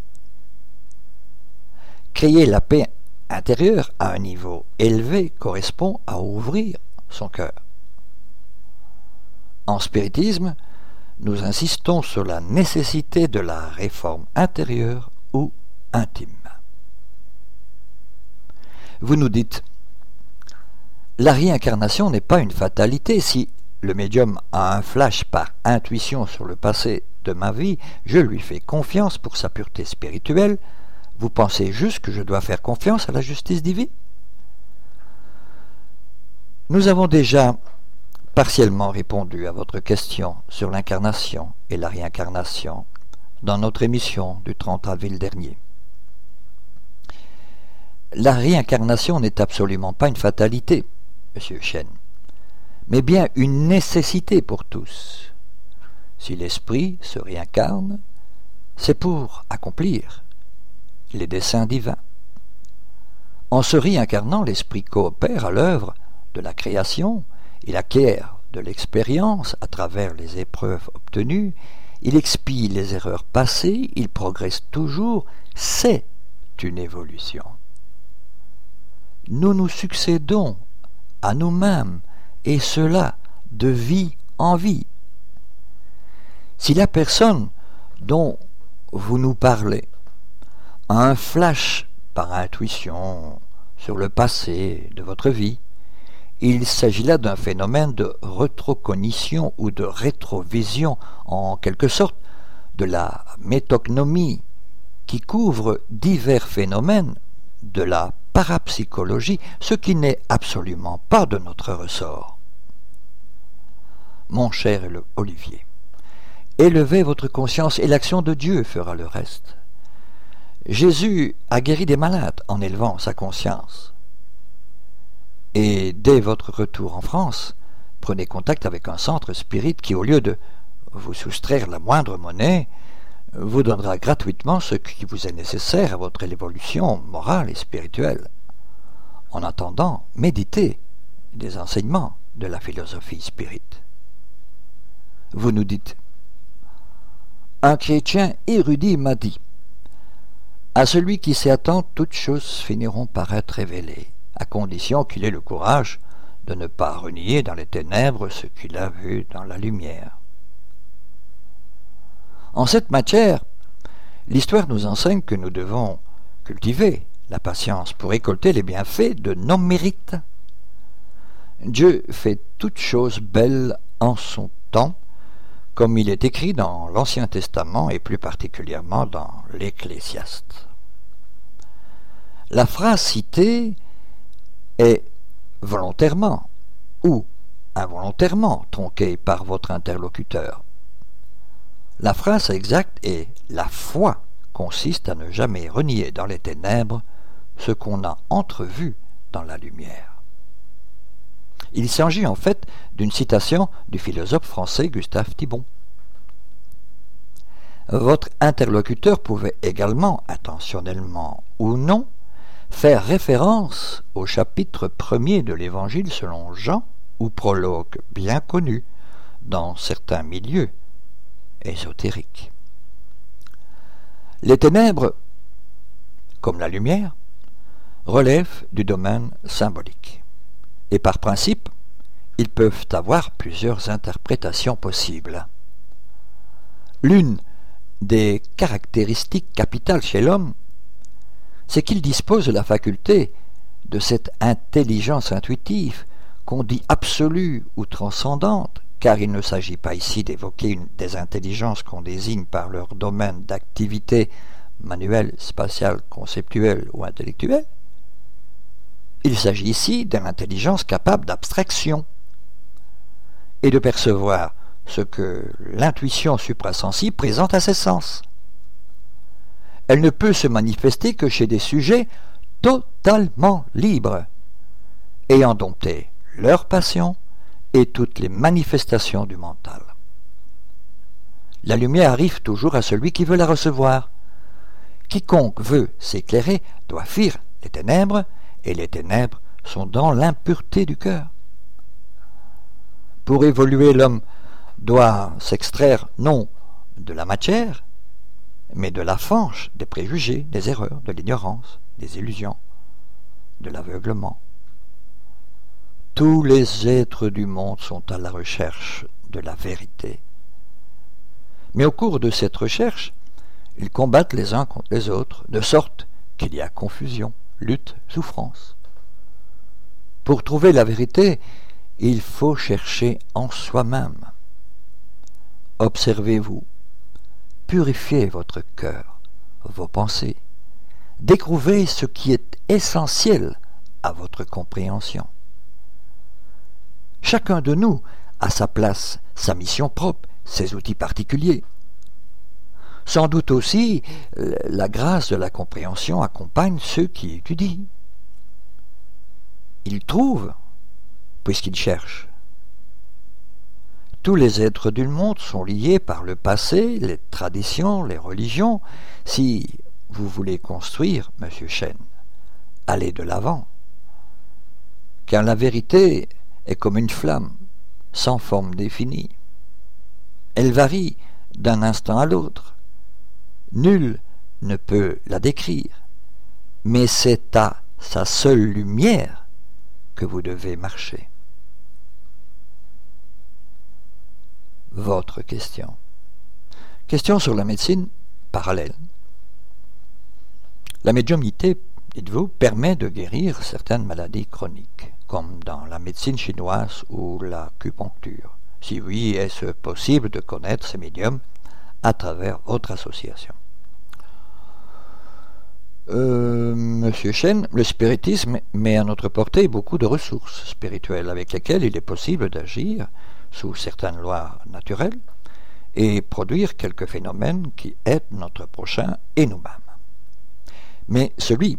Créer la paix intérieure à un niveau élevé correspond à ouvrir son cœur. En spiritisme, nous insistons sur la nécessité de la réforme intérieure ou intime. Vous nous dites, la réincarnation n'est pas une fatalité. Si le médium a un flash par intuition sur le passé de ma vie, je lui fais confiance pour sa pureté spirituelle. Vous pensez juste que je dois faire confiance à la justice divine? Nous avons déjà partiellement répondu à votre question sur l'incarnation et la réincarnation dans notre émission du 30 avril dernier. La réincarnation n'est absolument pas une fatalité, monsieur Chen, mais bien une nécessité pour tous. Si l'esprit se réincarne, c'est pour accomplir les desseins divins. En se réincarnant, l'esprit coopère à l'œuvre de la création il acquiert de l'expérience à travers les épreuves obtenues, il expie les erreurs passées, il progresse toujours, c'est une évolution. Nous nous succédons à nous-mêmes, et cela de vie en vie. Si la personne dont vous nous parlez, un flash par intuition sur le passé de votre vie, il s'agit là d'un phénomène de retrocognition ou de rétrovision, en quelque sorte de la métognomie, qui couvre divers phénomènes de la parapsychologie, ce qui n'est absolument pas de notre ressort. Mon cher Olivier, élevez votre conscience et l'action de Dieu fera le reste. Jésus a guéri des malades en élevant sa conscience. Et dès votre retour en France, prenez contact avec un centre spirit qui, au lieu de vous soustraire la moindre monnaie, vous donnera gratuitement ce qui vous est nécessaire à votre évolution morale et spirituelle. En attendant, méditez des enseignements de la philosophie spirit. Vous nous dites Un chrétien érudit m'a dit À celui qui s'y attend, toutes choses finiront par être révélées à condition qu'il ait le courage de ne pas renier dans les ténèbres ce qu'il a vu dans la lumière. En cette matière, l'histoire nous enseigne que nous devons cultiver la patience pour récolter les bienfaits de nos mérites. Dieu fait toutes choses belles en son temps, comme il est écrit dans l'Ancien Testament et plus particulièrement dans l'Ecclésiaste. La phrase citée est volontairement ou involontairement tronqué par votre interlocuteur. La phrase exacte est La foi consiste à ne jamais renier dans les ténèbres ce qu'on a entrevu dans la lumière. Il s'agit en fait d'une citation du philosophe français Gustave Thibon. Votre interlocuteur pouvait également, intentionnellement ou non, faire référence au chapitre premier de l'Évangile selon Jean, ou prologue bien connu dans certains milieux ésotériques. Les ténèbres, comme la lumière, relèvent du domaine symbolique. Et par principe, ils peuvent avoir plusieurs interprétations possibles. L'une des caractéristiques capitales chez l'homme c'est qu'il dispose de la faculté de cette intelligence intuitive qu'on dit absolue ou transcendante, car il ne s'agit pas ici d'évoquer des intelligences qu'on désigne par leur domaine d'activité manuelle, spatiale, conceptuelle ou intellectuelle. Il s'agit ici d'une intelligence capable d'abstraction et de percevoir ce que l'intuition suprasensible présente à ses sens elle ne peut se manifester que chez des sujets totalement libres, ayant dompté leur passion et toutes les manifestations du mental. La lumière arrive toujours à celui qui veut la recevoir. Quiconque veut s'éclairer doit fuir les ténèbres, et les ténèbres sont dans l'impureté du cœur. Pour évoluer, l'homme doit s'extraire non de la matière, mais de la fange des préjugés, des erreurs, de l'ignorance, des illusions, de l'aveuglement. Tous les êtres du monde sont à la recherche de la vérité. Mais au cours de cette recherche, ils combattent les uns contre les autres, de sorte qu'il y a confusion, lutte, souffrance. Pour trouver la vérité, il faut chercher en soi-même. Observez-vous, purifiez votre cœur, vos pensées, découvrez ce qui est essentiel à votre compréhension. Chacun de nous a sa place, sa mission propre, ses outils particuliers. Sans doute aussi, la grâce de la compréhension accompagne ceux qui étudient. Ils trouvent, puisqu'ils cherchent. Tous les êtres du monde sont liés par le passé, les traditions, les religions. Si vous voulez construire, monsieur Chen, allez de l'avant. Car la vérité est comme une flamme, sans forme définie. Elle varie d'un instant à l'autre. Nul ne peut la décrire, mais c'est à sa seule lumière que vous devez marcher. Votre question. Question sur la médecine parallèle. La médiumnité, dites-vous, permet de guérir certaines maladies chroniques, comme dans la médecine chinoise ou l'acupuncture. Si oui, est-ce possible de connaître ces médiums à travers votre association? Euh, Monsieur Chen, le spiritisme met à notre portée beaucoup de ressources spirituelles avec lesquelles il est possible d'agir sous certaines lois naturelles et produire quelques phénomènes qui aident notre prochain et nous-mêmes. Mais celui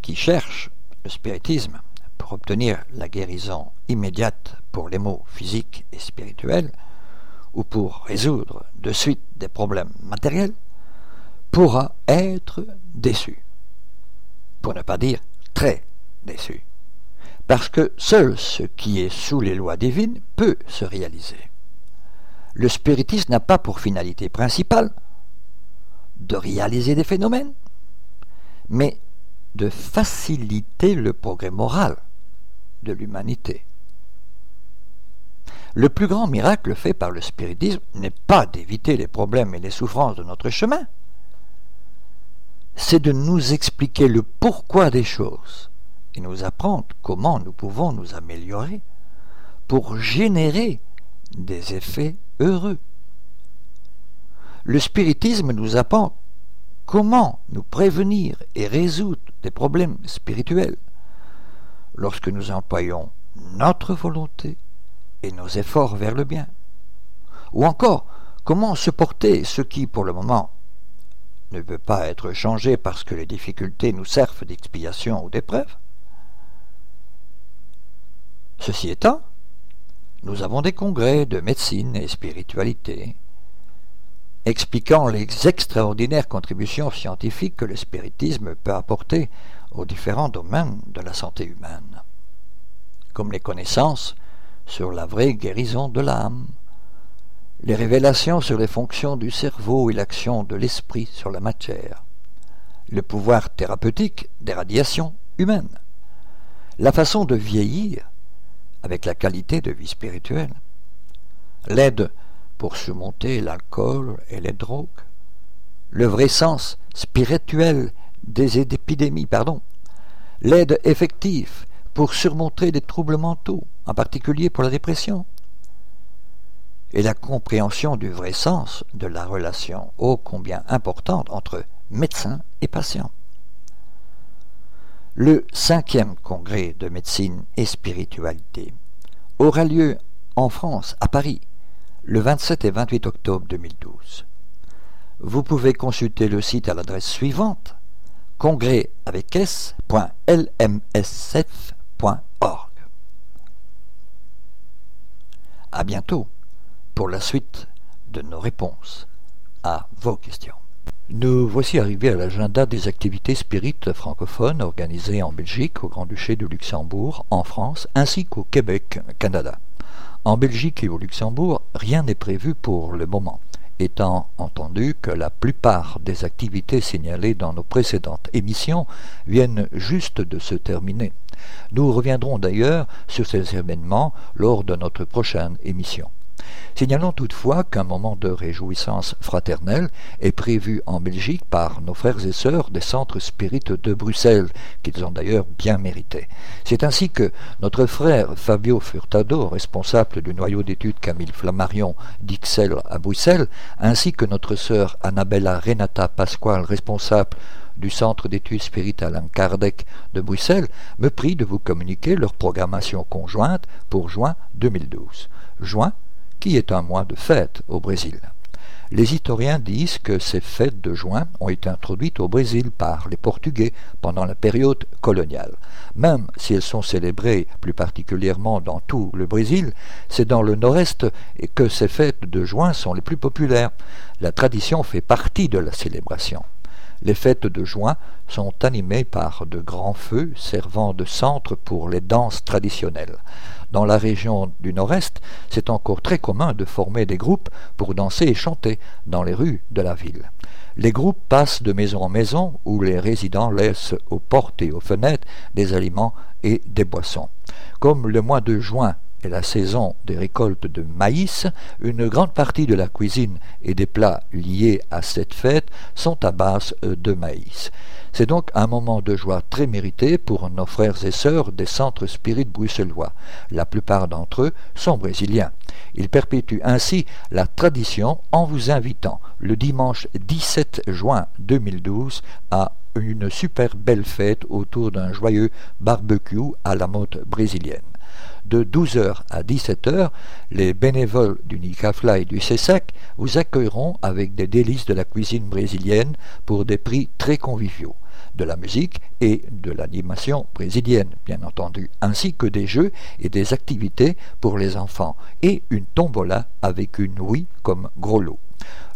qui cherche le spiritisme pour obtenir la guérison immédiate pour les maux physiques et spirituels, ou pour résoudre de suite des problèmes matériels, pourra être déçu pour ne pas dire très déçu. Parce que seul ce qui est sous les lois divines peut se réaliser. Le spiritisme n'a pas pour finalité principale de réaliser des phénomènes, mais de faciliter le progrès moral de l'humanité. Le plus grand miracle fait par le spiritisme n'est pas d'éviter les problèmes et les souffrances de notre chemin, c'est de nous expliquer le pourquoi des choses et nous apprendre comment nous pouvons nous améliorer pour générer des effets heureux. Le spiritisme nous apprend comment nous prévenir et résoudre des problèmes spirituels lorsque nous employons notre volonté et nos efforts vers le bien. Ou encore, comment se porter ce qui, pour le moment, ne peut pas être changé parce que les difficultés nous servent d'expiation ou d'épreuve. Ceci étant, nous avons des congrès de médecine et spiritualité expliquant les extraordinaires contributions scientifiques que le spiritisme peut apporter aux différents domaines de la santé humaine, comme les connaissances sur la vraie guérison de l'âme, les révélations sur les fonctions du cerveau et l'action de l'esprit sur la matière, le pouvoir thérapeutique des radiations humaines, la façon de vieillir avec la qualité de vie spirituelle, l'aide pour surmonter l'alcool et les drogues, le vrai sens spirituel des épidémies, pardon, l'aide effective pour surmonter des troubles mentaux, en particulier pour la dépression, et la compréhension du vrai sens de la relation ô combien importante entre médecin et patient. Le cinquième congrès de médecine et spiritualité aura lieu en France, à Paris, le 27 et 28 octobre 2012. Vous pouvez consulter le site à l'adresse suivante congrès avec s.lmsf.org. À bientôt pour la suite de nos réponses à vos questions. Nous voici arrivés à l'agenda des activités spirites francophones organisées en Belgique, au Grand-Duché de Luxembourg, en France, ainsi qu'au Québec, Canada. En Belgique et au Luxembourg, rien n'est prévu pour le moment, étant entendu que la plupart des activités signalées dans nos précédentes émissions viennent juste de se terminer. Nous reviendrons d'ailleurs sur ces événements lors de notre prochaine émission. Signalons toutefois qu'un moment de réjouissance fraternelle est prévu en Belgique par nos frères et sœurs des centres spirites de Bruxelles, qu'ils ont d'ailleurs bien mérité. C'est ainsi que notre frère Fabio Furtado, responsable du noyau d'études Camille Flammarion d'Ixelles à Bruxelles, ainsi que notre sœur Annabella Renata Pasquale, responsable du Centre d'études spirites Alain Kardec de Bruxelles, me prient de vous communiquer leur programmation conjointe pour juin 2012. Juin qui est un mois de fête au Brésil. Les historiens disent que ces fêtes de juin ont été introduites au Brésil par les Portugais pendant la période coloniale. Même si elles sont célébrées plus particulièrement dans tout le Brésil, c'est dans le nord-est que ces fêtes de juin sont les plus populaires. La tradition fait partie de la célébration. Les fêtes de juin sont animées par de grands feux servant de centre pour les danses traditionnelles. Dans la région du nord-est, c'est encore très commun de former des groupes pour danser et chanter dans les rues de la ville. Les groupes passent de maison en maison où les résidents laissent aux portes et aux fenêtres des aliments et des boissons. Comme le mois de juin est la saison des récoltes de maïs, une grande partie de la cuisine et des plats liés à cette fête sont à base de maïs. C'est donc un moment de joie très mérité pour nos frères et sœurs des centres spirites bruxellois. La plupart d'entre eux sont brésiliens. Ils perpétuent ainsi la tradition en vous invitant le dimanche 17 juin 2012 à une super belle fête autour d'un joyeux barbecue à la mode brésilienne. De 12h à 17h, les bénévoles du Nicafla et du CESAC vous accueilleront avec des délices de la cuisine brésilienne pour des prix très conviviaux de la musique et de l'animation brésilienne, bien entendu, ainsi que des jeux et des activités pour les enfants, et une tombola avec une oui comme gros lot.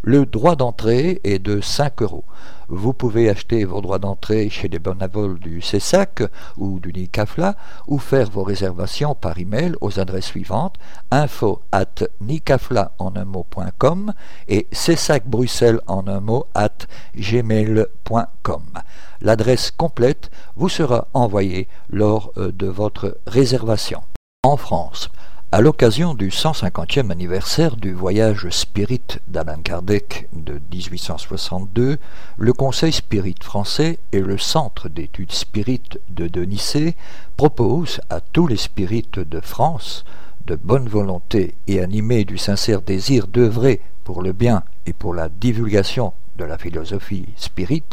Le droit d'entrée est de 5 euros. Vous pouvez acheter vos droits d'entrée chez les bonavols du CESAC ou du NICAFLA ou faire vos réservations par email aux adresses suivantes info at nicafla en un mot.com et CESAC Bruxelles en un mot at gmail.com. L'adresse complète vous sera envoyée lors euh, de votre réservation. En France, à l'occasion du 150e anniversaire du voyage spirit d'Alain Kardec de 1862, le Conseil spirit français et le Centre d'études spirites de Denicé proposent à tous les spirites de France, de bonne volonté et animés du sincère désir d'œuvrer pour le bien et pour la divulgation de la philosophie spirit,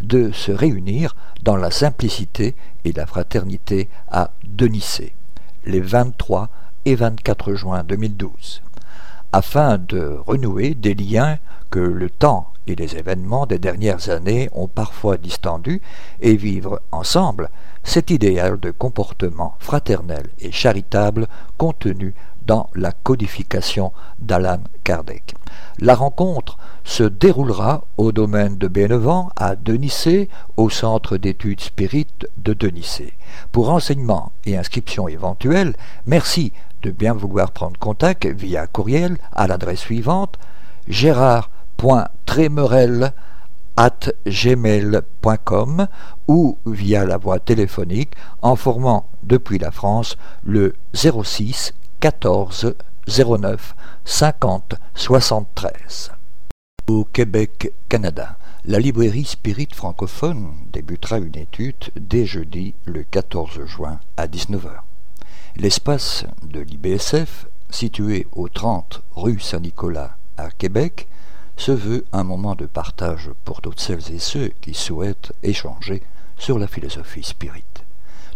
de se réunir dans la simplicité et la fraternité à Denicé, les 23 et 24 juin 2012, afin de renouer des liens que le temps et les événements des dernières années ont parfois distendus et vivre ensemble cet idéal de comportement fraternel et charitable contenu dans la codification d'Alan Kardec. La rencontre se déroulera au domaine de Bénevent à Denicé, au centre d'études spirites de Denicé. Pour renseignements et inscriptions éventuelles, merci de bien vouloir prendre contact via courriel à l'adresse suivante gérard.trémerel at gmail.com ou via la voie téléphonique en formant depuis la France le 06 14 09 50 73. Au Québec, Canada, la librairie Spirit francophone débutera une étude dès jeudi le 14 juin à 19h. L'espace de l'IBSF, situé au 30 rue Saint-Nicolas à Québec, se veut un moment de partage pour toutes celles et ceux qui souhaitent échanger sur la philosophie spirit.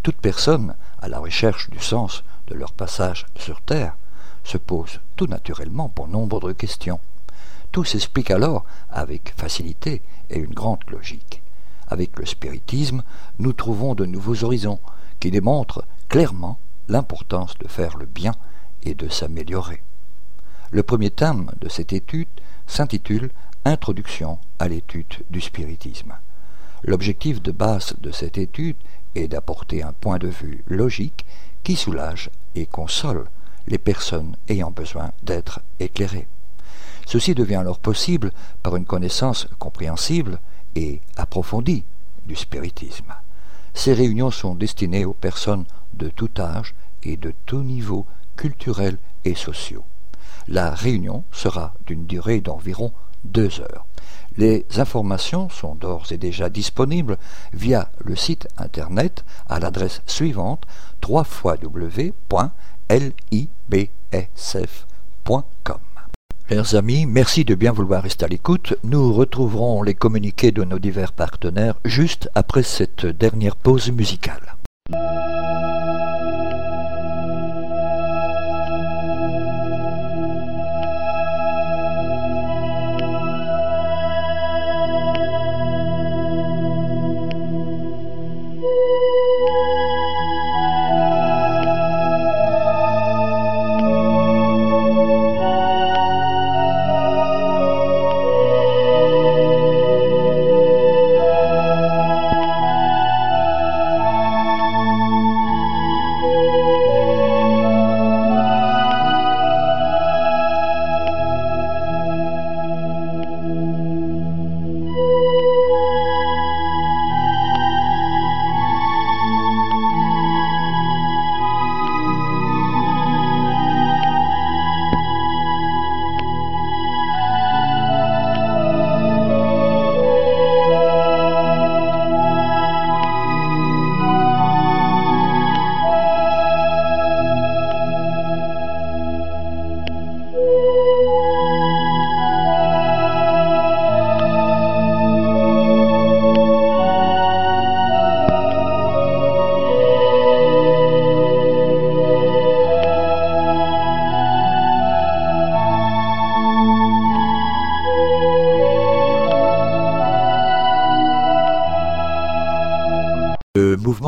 Toute personne à la recherche du sens de leur passage sur Terre se pose tout naturellement pour nombre de questions. Tout s'explique alors avec facilité et une grande logique. Avec le spiritisme, nous trouvons de nouveaux horizons qui démontrent clairement l'importance de faire le bien et de s'améliorer. Le premier thème de cette étude s'intitule Introduction à l'étude du spiritisme. L'objectif de base de cette étude est d'apporter un point de vue logique qui soulage et console les personnes ayant besoin d'être éclairées. Ceci devient alors possible par une connaissance compréhensible et approfondie du spiritisme. Ces réunions sont destinées aux personnes de tout âge et de tout niveau culturel et sociaux. La réunion sera d'une durée d'environ deux heures. Les informations sont d'ores et déjà disponibles via le site internet à l'adresse suivante www.libsf.com. Chers amis, merci de bien vouloir rester à l'écoute. Nous retrouverons les communiqués de nos divers partenaires juste après cette dernière pause musicale.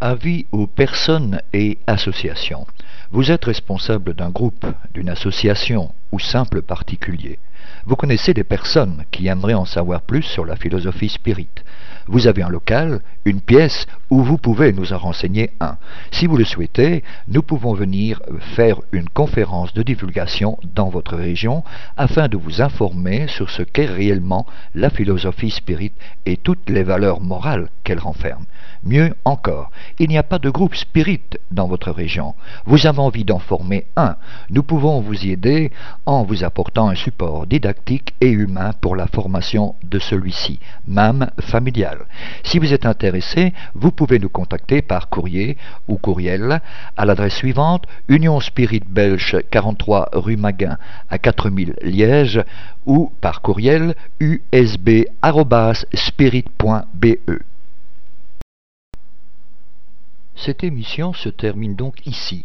Avis aux personnes et associations. Vous êtes responsable d'un groupe, d'une association ou simple particulier. Vous connaissez des personnes qui aimeraient en savoir plus sur la philosophie spirit. Vous avez un local, une pièce où vous pouvez nous en renseigner un. Si vous le souhaitez, nous pouvons venir faire une conférence de divulgation dans votre région afin de vous informer sur ce qu'est réellement la philosophie spirit et toutes les valeurs morales qu'elle renferme. Mieux encore, il n'y a pas de groupe spirit dans votre région. Vous avez envie d'en former un. Nous pouvons vous y aider en vous apportant un support didactique et humain pour la formation de celui-ci, même familial. Si vous êtes intéressé, vous pouvez nous contacter par courrier ou courriel à l'adresse suivante Union Spirit Belge 43 rue Maguin à 4000 Liège ou par courriel usb.spirit.be. Cette émission se termine donc ici.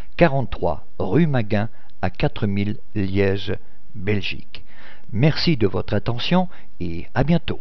43 rue Maguin à 4000 Liège, Belgique. Merci de votre attention et à bientôt.